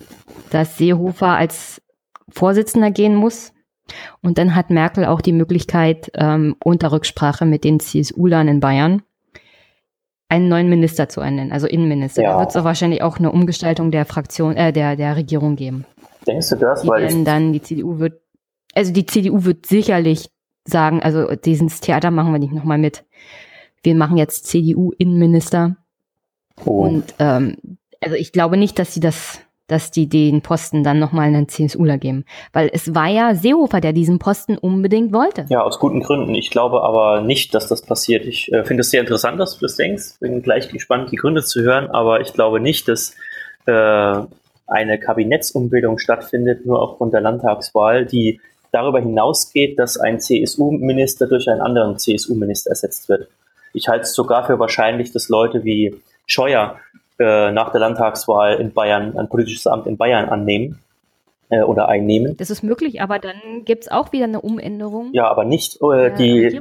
Dass Seehofer als Vorsitzender gehen muss. Und dann hat Merkel auch die Möglichkeit, ähm, unter Rücksprache mit den CSU-Lern in Bayern einen neuen Minister zu ernennen, also Innenminister. Ja. Da wird es wahrscheinlich auch eine Umgestaltung der Fraktion, äh, der, der Regierung geben. Denkst du das? Die weil dann die CDU wird, also die CDU wird sicherlich sagen, also dieses Theater machen wir nicht nochmal mit. Wir machen jetzt CDU-Innenminister. Oh. Und ähm, also ich glaube nicht, dass sie das, dass die den Posten dann nochmal einen CSUler geben. Weil es war ja Seehofer, der diesen Posten unbedingt wollte. Ja, aus guten Gründen. Ich glaube aber nicht, dass das passiert. Ich äh, finde es sehr interessant, dass du das denkst. Bin gleich gespannt, die Gründe zu hören, aber ich glaube nicht, dass äh, eine Kabinettsumbildung stattfindet, nur aufgrund der Landtagswahl, die darüber hinausgeht, dass ein CSU-Minister durch einen anderen CSU-Minister ersetzt wird. Ich halte es sogar für wahrscheinlich, dass Leute wie Scheuer äh, nach der Landtagswahl in Bayern ein politisches Amt in Bayern annehmen äh, oder einnehmen. Das ist möglich, aber dann gibt es auch wieder eine Umänderung. Ja, aber nicht äh, die,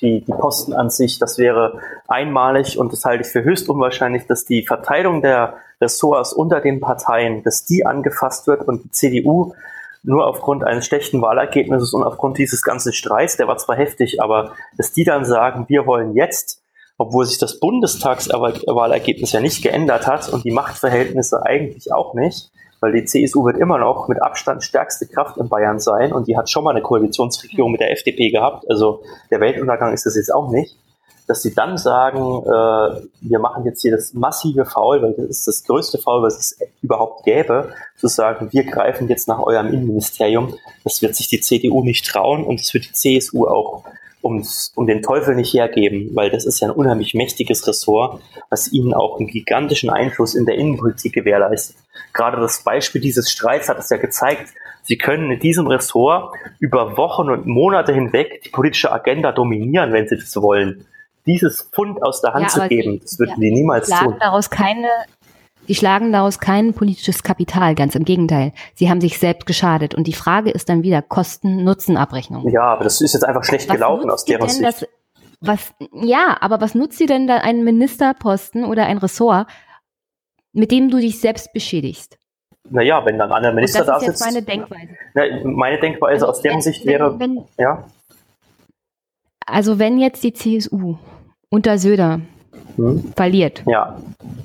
die, die Posten an sich. Das wäre einmalig und das halte ich für höchst unwahrscheinlich, dass die Verteilung der Ressorts unter den Parteien, dass die angefasst wird und die CDU nur aufgrund eines schlechten Wahlergebnisses und aufgrund dieses ganzen Streits, der war zwar heftig, aber dass die dann sagen, wir wollen jetzt, obwohl sich das Bundestagswahlergebnis ja nicht geändert hat und die Machtverhältnisse eigentlich auch nicht, weil die CSU wird immer noch mit Abstand stärkste Kraft in Bayern sein und die hat schon mal eine Koalitionsregierung mit der FDP gehabt, also der Weltuntergang ist das jetzt auch nicht dass sie dann sagen, äh, wir machen jetzt hier das massive Foul, weil das ist das größte Foul, was es überhaupt gäbe, zu sagen, wir greifen jetzt nach eurem Innenministerium. Das wird sich die CDU nicht trauen und das wird die CSU auch ums, um den Teufel nicht hergeben, weil das ist ja ein unheimlich mächtiges Ressort, was ihnen auch einen gigantischen Einfluss in der Innenpolitik gewährleistet. Gerade das Beispiel dieses Streits hat es ja gezeigt, Sie können in diesem Ressort über Wochen und Monate hinweg die politische Agenda dominieren, wenn Sie das wollen dieses Pfund aus der Hand ja, zu geben, das würden die niemals tun. Daraus keine, die schlagen daraus kein politisches Kapital, ganz im Gegenteil. Sie haben sich selbst geschadet. Und die Frage ist dann wieder Kosten-Nutzen-Abrechnung. Ja, aber das ist jetzt einfach schlecht was gelaufen aus deren Sicht. Das, was, ja, aber was nutzt dir denn da einen Ministerposten oder ein Ressort, mit dem du dich selbst beschädigst? Naja, wenn dann ein Minister da sitzt. Das ist meine Denkweise. Na, meine Denkweise also, aus deren wenn, Sicht wäre, wenn, ja. Also wenn jetzt die CSU unter Söder hm? verliert ja.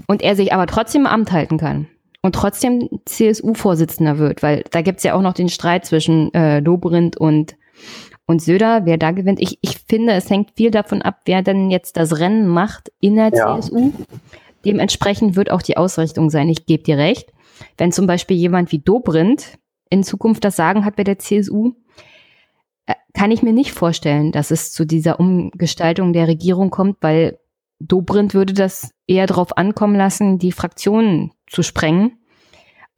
und er sich aber trotzdem im Amt halten kann und trotzdem CSU-Vorsitzender wird, weil da gibt es ja auch noch den Streit zwischen äh, Dobrindt und, und Söder, wer da gewinnt. Ich, ich finde, es hängt viel davon ab, wer denn jetzt das Rennen macht in der ja. CSU. Dementsprechend wird auch die Ausrichtung sein. Ich gebe dir recht. Wenn zum Beispiel jemand wie Dobrindt in Zukunft das Sagen hat bei der CSU, äh, kann ich mir nicht vorstellen, dass es zu dieser Umgestaltung der Regierung kommt, weil Dobrindt würde das eher darauf ankommen lassen, die Fraktionen zu sprengen,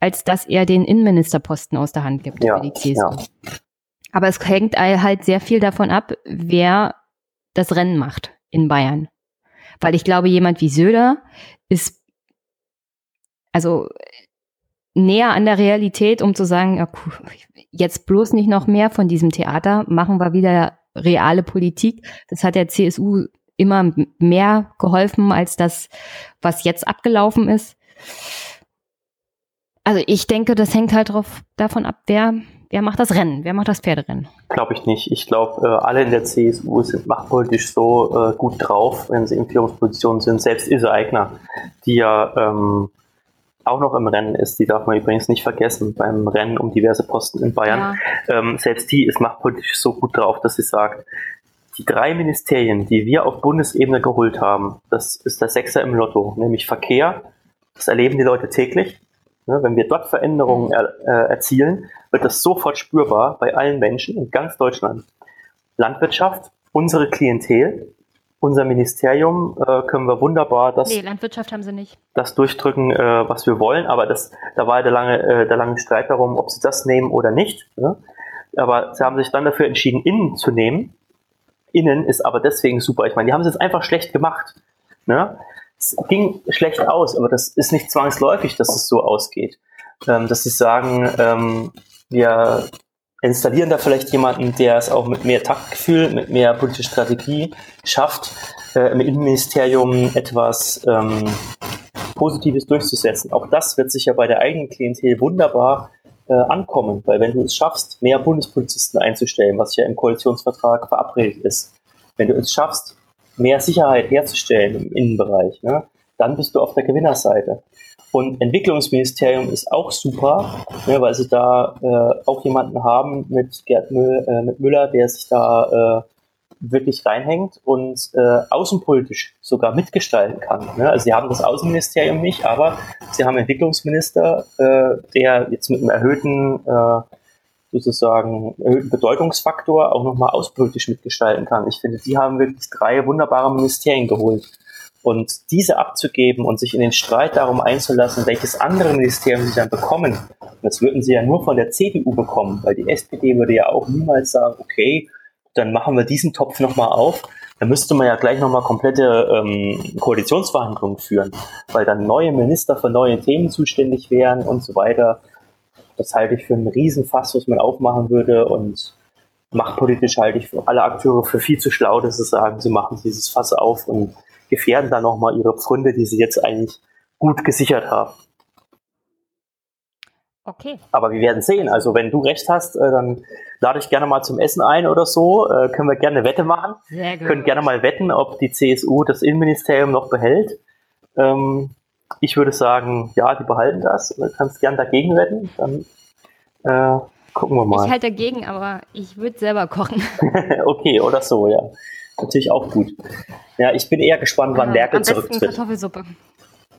als dass er den Innenministerposten aus der Hand gibt ja, für die CSU. Ja. Aber es hängt halt sehr viel davon ab, wer das Rennen macht in Bayern. Weil ich glaube, jemand wie Söder ist also näher an der Realität, um zu sagen, ja, jetzt bloß nicht noch mehr von diesem Theater, machen wir wieder reale Politik. Das hat der CSU immer mehr geholfen als das, was jetzt abgelaufen ist. Also ich denke, das hängt halt drauf, davon ab, wer, wer macht das Rennen, wer macht das Pferderennen. Glaube ich nicht. Ich glaube, äh, alle in der CSU sind machtpolitisch so äh, gut drauf, wenn sie in Führungspositionen sind. Selbst Ilse Eigner, die ja ähm, auch noch im Rennen ist, die darf man übrigens nicht vergessen, beim Rennen um diverse Posten in Bayern. Ja. Ähm, selbst die ist machtpolitisch so gut drauf, dass sie sagt, die drei Ministerien, die wir auf Bundesebene geholt haben, das ist der Sechser im Lotto, nämlich Verkehr. Das erleben die Leute täglich. Ne, wenn wir dort Veränderungen er, äh, erzielen, wird das sofort spürbar bei allen Menschen in ganz Deutschland. Landwirtschaft, unsere Klientel, unser Ministerium äh, können wir wunderbar das, nee, Landwirtschaft haben sie nicht. das durchdrücken, äh, was wir wollen. Aber das, da war der lange, äh, der lange Streit darum, ob sie das nehmen oder nicht. Ne? Aber sie haben sich dann dafür entschieden, innen zu nehmen. Innen ist aber deswegen super. Ich meine, die haben es jetzt einfach schlecht gemacht. Ne? Es ging schlecht aus, aber das ist nicht zwangsläufig, dass es so ausgeht. Ähm, dass sie sagen, ähm, wir installieren da vielleicht jemanden, der es auch mit mehr Taktgefühl, mit mehr politischer Strategie schafft, äh, im Innenministerium etwas ähm, Positives durchzusetzen. Auch das wird sicher bei der eigenen Klientel wunderbar äh, ankommen, weil wenn du es schaffst, mehr Bundespolizisten einzustellen, was ja im Koalitionsvertrag verabredet ist, wenn du es schaffst, mehr Sicherheit herzustellen im Innenbereich, ne, dann bist du auf der Gewinnerseite. Und Entwicklungsministerium ist auch super, ne, weil sie da äh, auch jemanden haben mit Gerd Müll, äh, mit Müller, der sich da äh, wirklich reinhängt und äh, außenpolitisch sogar mitgestalten kann. Ne? Also sie haben das Außenministerium nicht, aber sie haben Entwicklungsminister, äh, der jetzt mit einem erhöhten äh, sozusagen erhöhten Bedeutungsfaktor auch nochmal außenpolitisch mitgestalten kann. Ich finde, die haben wirklich drei wunderbare Ministerien geholt. Und diese abzugeben und sich in den Streit darum einzulassen, welches andere Ministerium sie dann bekommen, das würden sie ja nur von der CDU bekommen, weil die SPD würde ja auch niemals sagen, okay, dann machen wir diesen Topf nochmal auf, dann müsste man ja gleich nochmal komplette ähm, Koalitionsverhandlungen führen, weil dann neue Minister für neue Themen zuständig wären und so weiter. Das halte ich für einen Riesenfass, was man aufmachen würde und machtpolitisch halte ich alle Akteure für viel zu schlau, dass sie sagen, sie machen dieses Fass auf und gefährden dann nochmal ihre Pfründe, die sie jetzt eigentlich gut gesichert haben. Okay. Aber wir werden sehen. Also wenn du recht hast, äh, dann lade ich gerne mal zum Essen ein oder so. Äh, können wir gerne eine Wette machen. Sehr gut. Können gerne mal wetten, ob die CSU das Innenministerium noch behält. Ähm, ich würde sagen, ja, die behalten das. Du kannst gerne dagegen wetten. Dann äh, gucken wir mal. Ich halte dagegen, aber ich würde selber kochen. okay, oder so, ja. Natürlich auch gut. Ja, ich bin eher gespannt, wann Merkel zurücktritt. Kartoffelsuppe.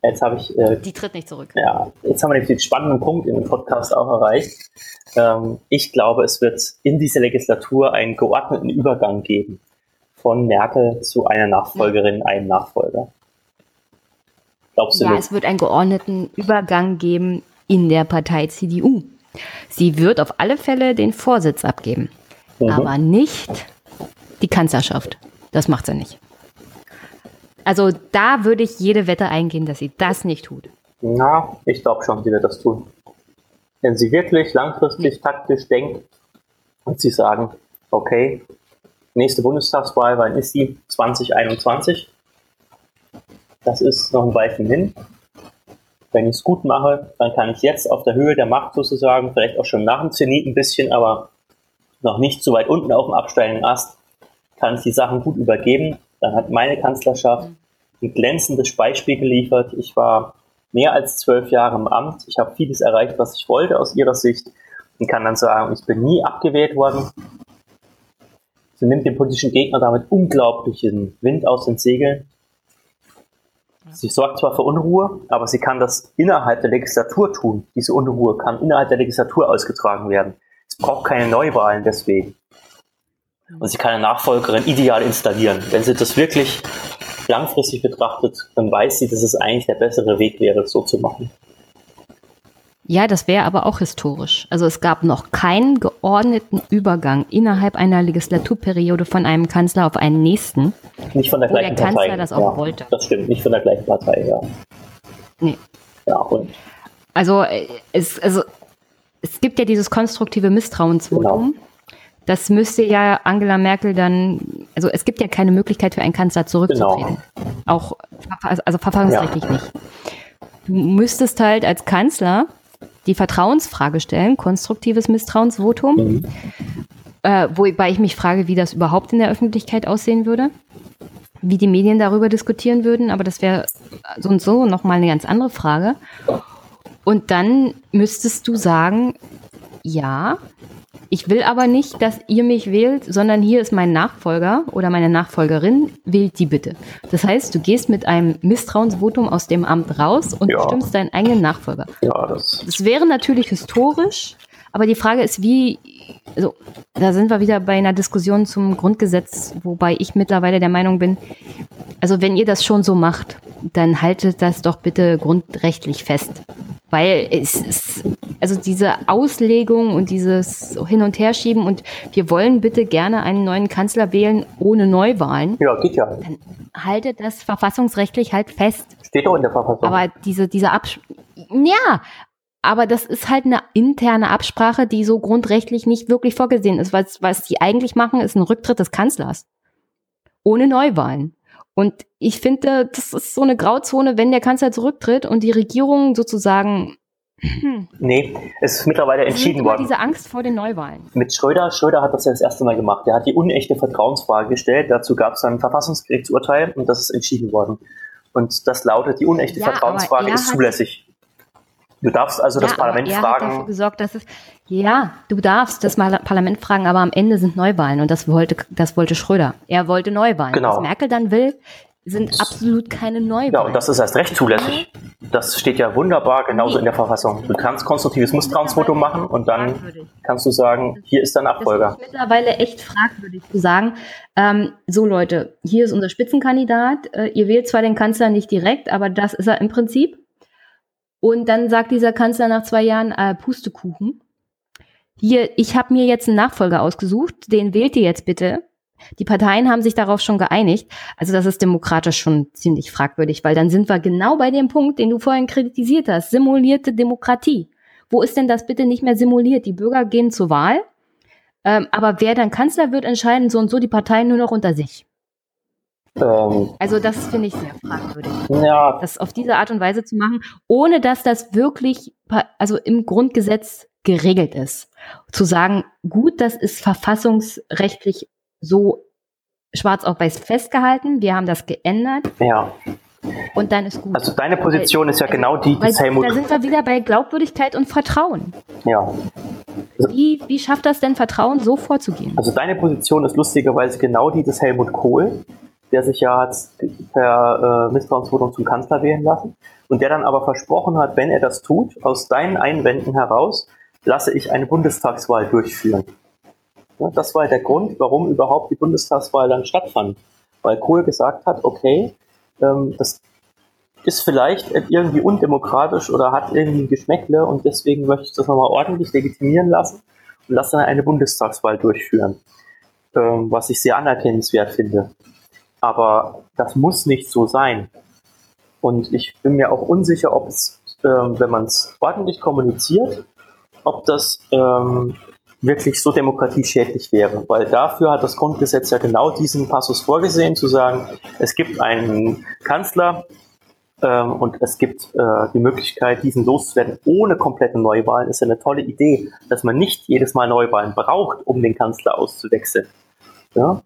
Jetzt habe ich. Äh, die tritt nicht zurück. Ja, jetzt haben wir den spannenden Punkt in dem Podcast auch erreicht. Ähm, ich glaube, es wird in dieser Legislatur einen geordneten Übergang geben von Merkel zu einer Nachfolgerin, ja. einem Nachfolger. Glaubst du ja, nicht? es wird einen geordneten Übergang geben in der Partei CDU. Sie wird auf alle Fälle den Vorsitz abgeben, mhm. aber nicht die Kanzlerschaft. Das macht sie nicht. Also da würde ich jede Wette eingehen, dass sie das nicht tut. Na, ich glaube schon, sie wird das tun. Wenn sie wirklich langfristig taktisch denkt und sie sagen, okay, nächste Bundestagswahl, wann ist sie? 2021. Das ist noch ein Weilchen hin. Wenn ich es gut mache, dann kann ich jetzt auf der Höhe der Macht sozusagen, vielleicht auch schon nach dem Zenit ein bisschen, aber noch nicht so weit unten auf dem absteigenden Ast, kann ich die Sachen gut übergeben dann hat meine Kanzlerschaft ein glänzendes Beispiel geliefert. Ich war mehr als zwölf Jahre im Amt. Ich habe vieles erreicht, was ich wollte aus ihrer Sicht und kann dann sagen, ich bin nie abgewählt worden. Sie nimmt dem politischen Gegner damit unglaublichen Wind aus den Segeln. Sie sorgt zwar für Unruhe, aber sie kann das innerhalb der Legislatur tun. Diese Unruhe kann innerhalb der Legislatur ausgetragen werden. Es braucht keine Neuwahlen deswegen. Und sie kann eine Nachfolgerin ideal installieren. Wenn sie das wirklich langfristig betrachtet, dann weiß sie, dass es eigentlich der bessere Weg wäre, so zu machen. Ja, das wäre aber auch historisch. Also es gab noch keinen geordneten Übergang innerhalb einer Legislaturperiode von einem Kanzler auf einen nächsten. Nicht von der gleichen der Kanzler Partei. das auch ja, wollte. Das stimmt, nicht von der gleichen Partei, ja. Nee. Ja, und? Also äh, es, also es gibt ja dieses konstruktive Misstrauensvotum. Genau. Das müsste ja Angela Merkel dann, also es gibt ja keine Möglichkeit für einen Kanzler zurückzutreten. Genau. Auch, also verfassungsrechtlich ja. nicht. Du müsstest halt als Kanzler die Vertrauensfrage stellen, konstruktives Misstrauensvotum, mhm. äh, wobei ich mich frage, wie das überhaupt in der Öffentlichkeit aussehen würde, wie die Medien darüber diskutieren würden, aber das wäre so und so nochmal eine ganz andere Frage. Und dann müsstest du sagen, ja, ich will aber nicht, dass ihr mich wählt, sondern hier ist mein Nachfolger oder meine Nachfolgerin, wählt die bitte. Das heißt, du gehst mit einem Misstrauensvotum aus dem Amt raus und ja. bestimmst deinen eigenen Nachfolger. Ja, das, das wäre natürlich historisch, aber die Frage ist, wie, also da sind wir wieder bei einer Diskussion zum Grundgesetz, wobei ich mittlerweile der Meinung bin, also wenn ihr das schon so macht, dann haltet das doch bitte grundrechtlich fest. Weil es ist, also diese Auslegung und dieses Hin- und Herschieben und wir wollen bitte gerne einen neuen Kanzler wählen ohne Neuwahlen. Ja, geht ja. Dann haltet das verfassungsrechtlich halt fest. Steht doch in der Verfassung. Aber diese, diese Abs ja, aber das ist halt eine interne Absprache, die so grundrechtlich nicht wirklich vorgesehen ist. Was, was die eigentlich machen, ist ein Rücktritt des Kanzlers. Ohne Neuwahlen. Und ich finde, das ist so eine Grauzone, wenn der Kanzler zurücktritt und die Regierung sozusagen. Hm, nee, es ist mittlerweile entschieden worden. diese Angst vor den Neuwahlen. Mit Schröder, Schröder hat das ja das erste Mal gemacht. Er hat die unechte Vertrauensfrage gestellt. Dazu gab es ein Verfassungsgerichtsurteil und das ist entschieden worden. Und das lautet, die unechte ja, Vertrauensfrage ist zulässig. Du darfst also ja, das Parlament er fragen. Hat dafür gesorgt, dass es, ja, du darfst das Parlament fragen, aber am Ende sind Neuwahlen und das wollte, das wollte Schröder. Er wollte Neuwahlen. Genau. Was Merkel dann will, sind absolut keine Neuwahlen. Ja, und das ist erst recht zulässig. Das steht ja wunderbar genauso nee. in der Verfassung. Du kannst konstruktives Misstrauensvotum machen und dann kannst du sagen, hier ist dein Abfolger. Das ist mittlerweile echt fragwürdig zu sagen, ähm, so Leute, hier ist unser Spitzenkandidat, äh, ihr wählt zwar den Kanzler nicht direkt, aber das ist er im Prinzip. Und dann sagt dieser Kanzler nach zwei Jahren, äh, Pustekuchen. Hier, ich habe mir jetzt einen Nachfolger ausgesucht, den wählt ihr jetzt bitte. die Parteien haben sich darauf schon geeinigt. Also das ist demokratisch schon ziemlich fragwürdig, weil dann sind wir genau bei dem Punkt, den du vorhin kritisiert hast. Simulierte Demokratie. Wo ist denn das bitte nicht mehr simuliert? Die Bürger gehen zur Wahl, ähm, aber wer dann Kanzler wird, entscheiden so und so die Parteien nur noch unter sich. Ähm, also das finde ich sehr fragwürdig. Ja. Das auf diese Art und Weise zu machen, ohne dass das wirklich, also im Grundgesetz geregelt ist. Zu sagen, gut, das ist verfassungsrechtlich so schwarz auf weiß festgehalten, wir haben das geändert. Ja. Und dann ist gut. Also deine Position weil, ist ja also, genau die, die Helmut. Da sind wir wieder bei Glaubwürdigkeit und Vertrauen. Ja. Also, wie, wie schafft das denn Vertrauen, so vorzugehen? Also deine Position ist lustigerweise genau die des Helmut Kohl, der sich ja hat per äh, Misstrauensvotum zum Kanzler wählen lassen und der dann aber versprochen hat, wenn er das tut, aus deinen Einwänden heraus, lasse ich eine Bundestagswahl durchführen. Ja, das war der Grund, warum überhaupt die Bundestagswahl dann stattfand. Weil Kohl gesagt hat, okay, ähm, das ist vielleicht irgendwie undemokratisch oder hat irgendwie ein Geschmäckle und deswegen möchte ich das nochmal ordentlich legitimieren lassen und lasse dann eine Bundestagswahl durchführen. Ähm, was ich sehr anerkennenswert finde. Aber das muss nicht so sein. Und ich bin mir auch unsicher, ob es, ähm, wenn man es ordentlich kommuniziert, ob das ähm, wirklich so demokratieschädlich wäre. Weil dafür hat das Grundgesetz ja genau diesen Passus vorgesehen, zu sagen, es gibt einen Kanzler ähm, und es gibt äh, die Möglichkeit, diesen loszuwerden ohne komplette Neuwahlen. Ist ja eine tolle Idee, dass man nicht jedes Mal Neuwahlen braucht, um den Kanzler auszuwechseln. Ja?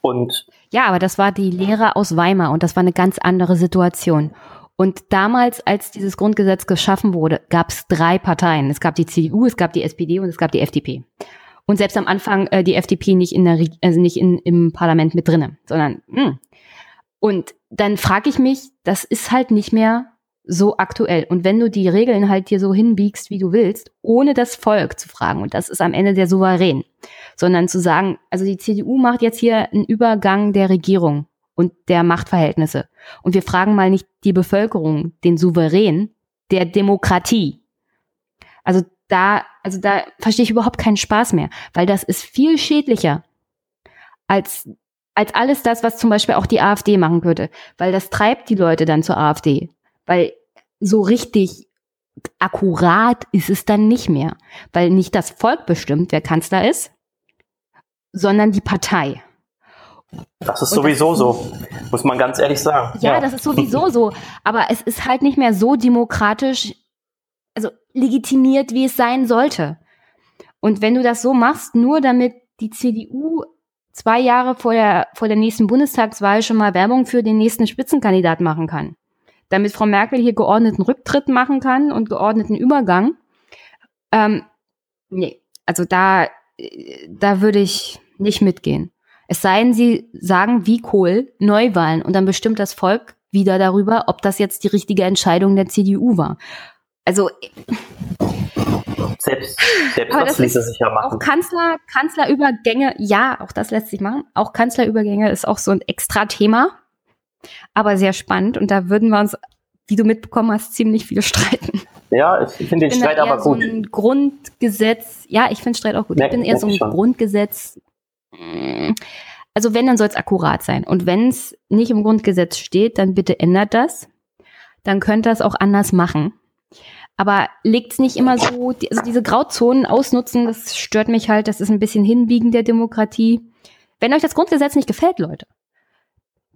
Und ja, aber das war die Lehre aus Weimar und das war eine ganz andere Situation. Und damals, als dieses Grundgesetz geschaffen wurde, gab es drei Parteien. Es gab die CDU, es gab die SPD und es gab die FDP. Und selbst am Anfang äh, die FDP nicht in der, also nicht in, im Parlament mit drinne, sondern mh. Hm. und dann frage ich mich, das ist halt nicht mehr so aktuell. Und wenn du die Regeln halt dir so hinbiegst, wie du willst, ohne das Volk zu fragen, und das ist am Ende der Souverän, sondern zu sagen, also die CDU macht jetzt hier einen Übergang der Regierung und der Machtverhältnisse. Und wir fragen mal nicht die Bevölkerung, den Souverän der Demokratie. Also da, also da verstehe ich überhaupt keinen Spaß mehr, weil das ist viel schädlicher als als alles das, was zum Beispiel auch die AfD machen könnte, weil das treibt die Leute dann zur AfD. Weil so richtig akkurat ist es dann nicht mehr, weil nicht das Volk bestimmt, wer Kanzler ist, sondern die Partei. Das ist Und sowieso das, so, muss man ganz ehrlich sagen. Ja, ja, das ist sowieso so. Aber es ist halt nicht mehr so demokratisch, also legitimiert, wie es sein sollte. Und wenn du das so machst, nur damit die CDU zwei Jahre vor der, vor der nächsten Bundestagswahl schon mal Werbung für den nächsten Spitzenkandidat machen kann, damit Frau Merkel hier geordneten Rücktritt machen kann und geordneten Übergang. Ähm, nee, also da, da würde ich nicht mitgehen. Es sei denn, sie sagen wie Kohl Neuwahlen und dann bestimmt das Volk wieder darüber, ob das jetzt die richtige Entscheidung der CDU war. Also selbst, selbst das, das ließe sich ja machen. Auch Kanzler, Kanzlerübergänge, ja, auch das lässt sich machen. Auch Kanzlerübergänge ist auch so ein extra Thema aber sehr spannend und da würden wir uns, wie du mitbekommen hast, ziemlich viele streiten. Ja, ich finde den ich Streit aber gut. So ein Grundgesetz, ja, ich finde Streit auch gut. Nee, ich bin eher so ein schon. Grundgesetz. Also wenn, dann soll es akkurat sein. Und wenn es nicht im Grundgesetz steht, dann bitte ändert das. Dann könnt ihr es auch anders machen. Aber legt es nicht immer so, also diese Grauzonen ausnutzen, das stört mich halt, das ist ein bisschen hinbiegen der Demokratie. Wenn euch das Grundgesetz nicht gefällt, Leute,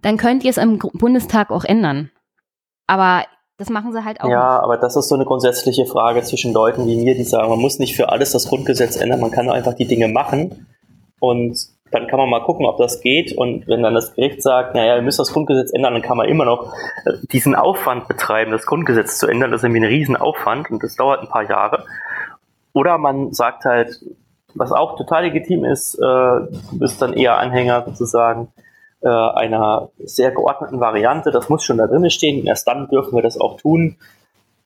dann könnt ihr es im Bundestag auch ändern. Aber das machen sie halt auch. Ja, nicht. aber das ist so eine grundsätzliche Frage zwischen Leuten wie mir, die sagen, man muss nicht für alles das Grundgesetz ändern, man kann einfach die Dinge machen und dann kann man mal gucken, ob das geht. Und wenn dann das Gericht sagt, naja, ihr müsst das Grundgesetz ändern, dann kann man immer noch äh, diesen Aufwand betreiben, das Grundgesetz zu ändern. Das ist irgendwie ein Riesenaufwand und das dauert ein paar Jahre. Oder man sagt halt, was auch total legitim ist, äh, bist dann eher Anhänger sozusagen äh, einer sehr geordneten Variante. Das muss schon da drin stehen. Erst dann dürfen wir das auch tun.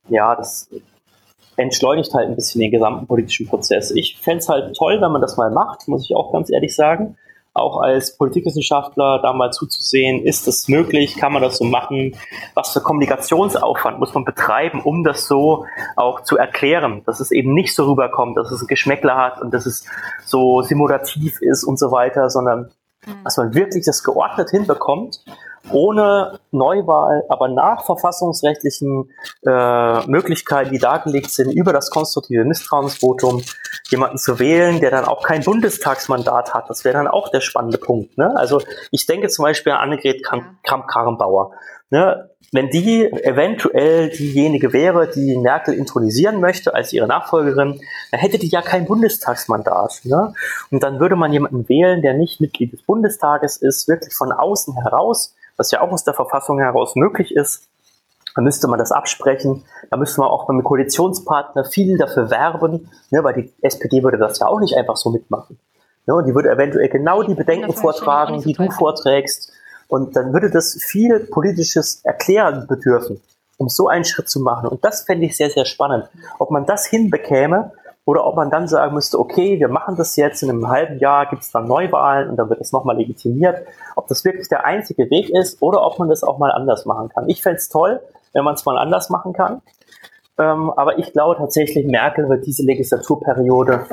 Ja, das entschleunigt halt ein bisschen den gesamten politischen Prozess. Ich fände es halt toll, wenn man das mal macht, muss ich auch ganz ehrlich sagen. auch als Politikwissenschaftler da mal zuzusehen, ist das möglich, kann man das so machen, was für Kommunikationsaufwand muss man betreiben, um das so auch zu erklären, dass es eben nicht so rüberkommt, dass es ein Geschmäckler hat und dass es so simulativ ist und so weiter, sondern mhm. dass man wirklich das geordnet hinbekommt ohne Neuwahl, aber nach verfassungsrechtlichen äh, Möglichkeiten, die dargelegt sind, über das konstruktive Misstrauensvotum jemanden zu wählen, der dann auch kein Bundestagsmandat hat. Das wäre dann auch der spannende Punkt. Ne? Also ich denke zum Beispiel an Annegret Kramp-Karrenbauer. Ne? Wenn die eventuell diejenige wäre, die Merkel intronisieren möchte als ihre Nachfolgerin, dann hätte die ja kein Bundestagsmandat. Ne? Und dann würde man jemanden wählen, der nicht Mitglied des Bundestages ist, wirklich von außen heraus was ja auch aus der Verfassung heraus möglich ist. Dann müsste man das absprechen. Da müsste man auch beim Koalitionspartner viel dafür werben, ne, weil die SPD würde das ja auch nicht einfach so mitmachen. Ne, und die würde eventuell genau die Bedenken vortragen, die du vorträgst. Und dann würde das viel politisches Erklären bedürfen, um so einen Schritt zu machen. Und das fände ich sehr, sehr spannend. Ob man das hinbekäme, oder ob man dann sagen müsste, okay, wir machen das jetzt, in einem halben Jahr gibt es dann Neuwahlen und dann wird es nochmal legitimiert. Ob das wirklich der einzige Weg ist oder ob man das auch mal anders machen kann. Ich fände es toll, wenn man es mal anders machen kann. Ähm, aber ich glaube tatsächlich, Merkel wird diese Legislaturperiode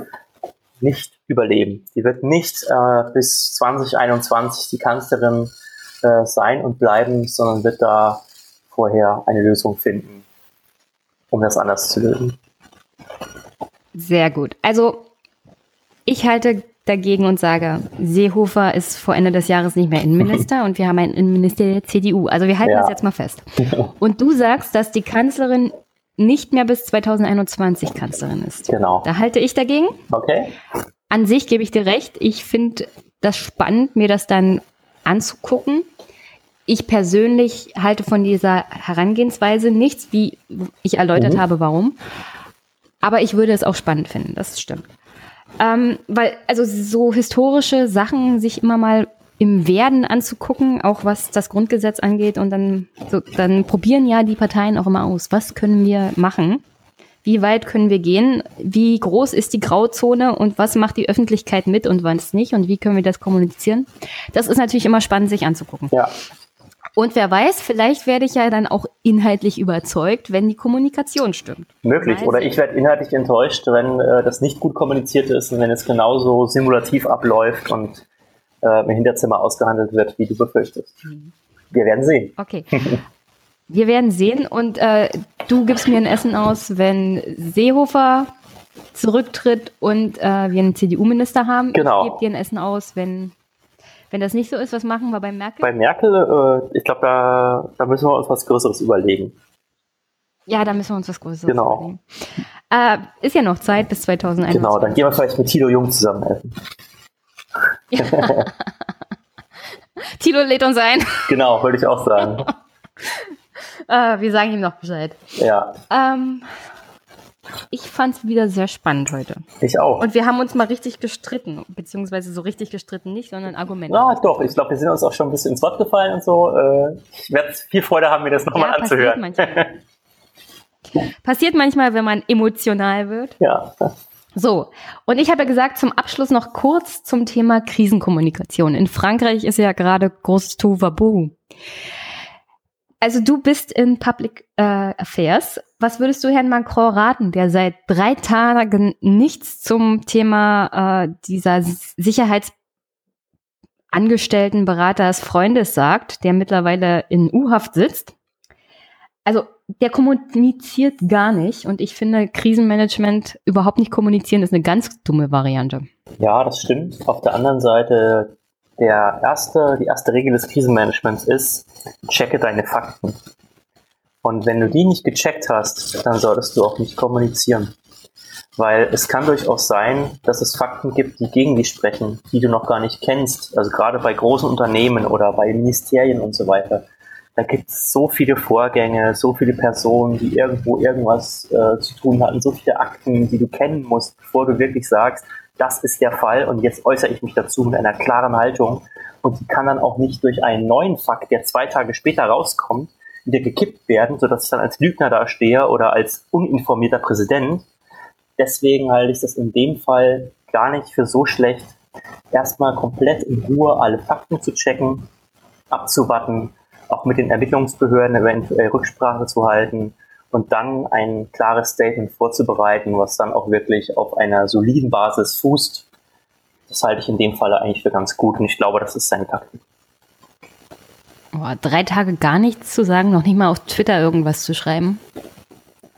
nicht überleben. Die wird nicht äh, bis 2021 die Kanzlerin äh, sein und bleiben, sondern wird da vorher eine Lösung finden, um das anders zu lösen. Sehr gut. Also ich halte dagegen und sage, Seehofer ist vor Ende des Jahres nicht mehr Innenminister und wir haben einen Innenminister der CDU. Also wir halten ja. das jetzt mal fest. Und du sagst, dass die Kanzlerin nicht mehr bis 2021 Kanzlerin ist. Genau. Da halte ich dagegen. Okay. An sich gebe ich dir recht. Ich finde das spannend, mir das dann anzugucken. Ich persönlich halte von dieser Herangehensweise nichts, wie ich erläutert mhm. habe, warum. Aber ich würde es auch spannend finden, das stimmt. Ähm, weil, also so historische Sachen sich immer mal im Werden anzugucken, auch was das Grundgesetz angeht. Und dann, so, dann probieren ja die Parteien auch immer aus, was können wir machen? Wie weit können wir gehen? Wie groß ist die Grauzone und was macht die Öffentlichkeit mit und was nicht? Und wie können wir das kommunizieren? Das ist natürlich immer spannend, sich anzugucken. Ja. Und wer weiß, vielleicht werde ich ja dann auch inhaltlich überzeugt, wenn die Kommunikation stimmt. Möglich. Weiß Oder ich werde inhaltlich enttäuscht, wenn äh, das nicht gut kommuniziert ist und wenn es genauso simulativ abläuft und äh, im Hinterzimmer ausgehandelt wird, wie du befürchtest. Mhm. Wir werden sehen. Okay. Wir werden sehen und äh, du gibst mir ein Essen aus, wenn Seehofer zurücktritt und äh, wir einen CDU-Minister haben. Genau. Ich gebe dir ein Essen aus, wenn wenn das nicht so ist, was machen wir bei Merkel? Bei Merkel, äh, ich glaube, da, da müssen wir uns was Größeres überlegen. Ja, da müssen wir uns was Größeres genau. überlegen. Äh, ist ja noch Zeit bis 2021. Genau, dann gehen wir vielleicht mit Tilo Jung zusammen helfen. Ja. Tilo lädt uns ein. Genau, würde ich auch sagen. äh, wir sagen ihm noch Bescheid. Ja. Ähm, ich fand es wieder sehr spannend heute. Ich auch. Und wir haben uns mal richtig gestritten, beziehungsweise so richtig gestritten nicht, sondern Argumente. Ja, doch. Ich glaube, wir sind uns auch schon ein bisschen ins Wort gefallen und so. Äh, ich werde viel Freude haben, mir das nochmal ja, anzuhören. Passiert manchmal. passiert manchmal, wenn man emotional wird. Ja. So, und ich habe ja gesagt, zum Abschluss noch kurz zum Thema Krisenkommunikation. In Frankreich ist ja gerade großes Tohuwabohu. Also du bist in Public äh, Affairs. Was würdest du Herrn Macron raten, der seit drei Tagen nichts zum Thema äh, dieser Sicherheitsangestellten Beraters Freundes sagt, der mittlerweile in U-Haft sitzt? Also der kommuniziert gar nicht und ich finde Krisenmanagement überhaupt nicht kommunizieren ist eine ganz dumme Variante. Ja, das stimmt. Auf der anderen Seite der erste, die erste Regel des Krisenmanagements ist, checke deine Fakten. Und wenn du die nicht gecheckt hast, dann solltest du auch nicht kommunizieren. Weil es kann durchaus sein, dass es Fakten gibt, die gegen dich sprechen, die du noch gar nicht kennst. Also gerade bei großen Unternehmen oder bei Ministerien und so weiter. Da gibt es so viele Vorgänge, so viele Personen, die irgendwo irgendwas äh, zu tun hatten, so viele Akten, die du kennen musst, bevor du wirklich sagst, das ist der Fall und jetzt äußere ich mich dazu mit einer klaren Haltung. Und die kann dann auch nicht durch einen neuen Fakt, der zwei Tage später rauskommt, wieder gekippt werden, sodass ich dann als Lügner dastehe oder als uninformierter Präsident. Deswegen halte ich das in dem Fall gar nicht für so schlecht, erstmal komplett in Ruhe alle Fakten zu checken, abzuwarten, auch mit den Ermittlungsbehörden eventuell Rücksprache zu halten und dann ein klares Statement vorzubereiten, was dann auch wirklich auf einer soliden Basis fußt. Das halte ich in dem Falle eigentlich für ganz gut und ich glaube, das ist seine Taktik. Oh, drei Tage gar nichts zu sagen, noch nicht mal auf Twitter irgendwas zu schreiben.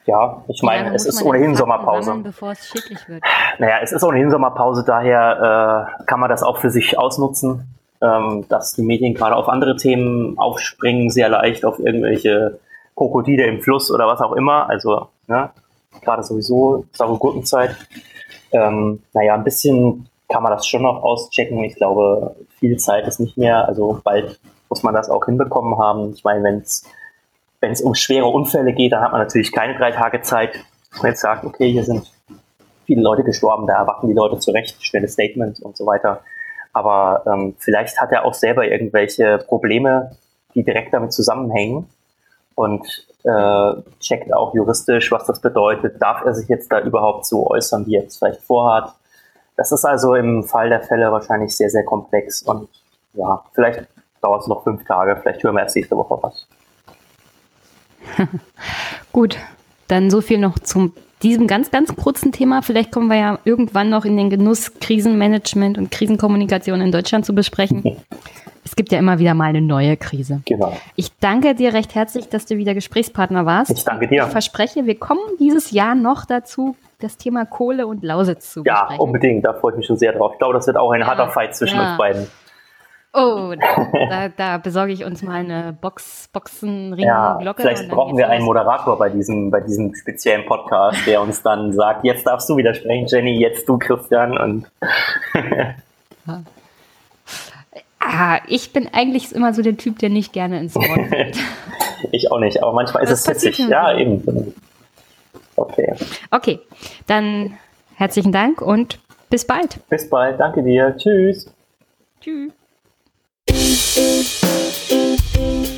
Ja, ich meine, es ist ohnehin Sommerpause. Sammeln, bevor es schicklich wird. Naja, es ist ohnehin Sommerpause, daher äh, kann man das auch für sich ausnutzen, ähm, dass die Medien gerade auf andere Themen aufspringen, sehr leicht auf irgendwelche Krokodile im Fluss oder was auch immer. Also, ne, gerade sowieso saure Gurkenzeit. Ähm, naja, ein bisschen kann man das schon noch auschecken. Ich glaube, viel Zeit ist nicht mehr. Also bald muss man das auch hinbekommen haben. Ich meine, wenn es wenn es um schwere Unfälle geht, dann hat man natürlich keine drei Tage Zeit, man jetzt sagt, okay, hier sind viele Leute gestorben, da erwarten die Leute zurecht, schnelles Statement und so weiter. Aber ähm, vielleicht hat er auch selber irgendwelche Probleme, die direkt damit zusammenhängen und äh, checkt auch juristisch, was das bedeutet. Darf er sich jetzt da überhaupt so äußern, wie er es vielleicht vorhat? Das ist also im Fall der Fälle wahrscheinlich sehr, sehr komplex und ja, vielleicht dauert es noch fünf Tage, vielleicht hören wir erst nächste Woche was. Gut, dann so viel noch zu diesem ganz, ganz kurzen Thema. Vielleicht kommen wir ja irgendwann noch in den Genuss, Krisenmanagement und Krisenkommunikation in Deutschland zu besprechen. Es gibt ja immer wieder mal eine neue Krise. Genau. Ich danke dir recht herzlich, dass du wieder Gesprächspartner warst. Ich danke dir. Ich verspreche, wir kommen dieses Jahr noch dazu, das Thema Kohle und Lausitz zu besprechen. Ja, unbedingt. Da freue ich mich schon sehr drauf. Ich glaube, das wird auch ein ja, harter Fight zwischen ja. uns beiden. Oh, da, da, besorge ich uns mal eine Box, Boxenring, ja, Glocke. Vielleicht brauchen wir einen Moderator bei diesem, bei diesem speziellen Podcast, der uns dann sagt, jetzt darfst du widersprechen, Jenny, jetzt du, Christian. Und ah, ich bin eigentlich immer so der Typ, der nicht gerne ins Wort fällt. ich auch nicht, aber manchmal ist es witzig. Ja, eben. Okay. Okay, dann herzlichen Dank und bis bald. Bis bald, danke dir. Tschüss. Tschüss. Thank you.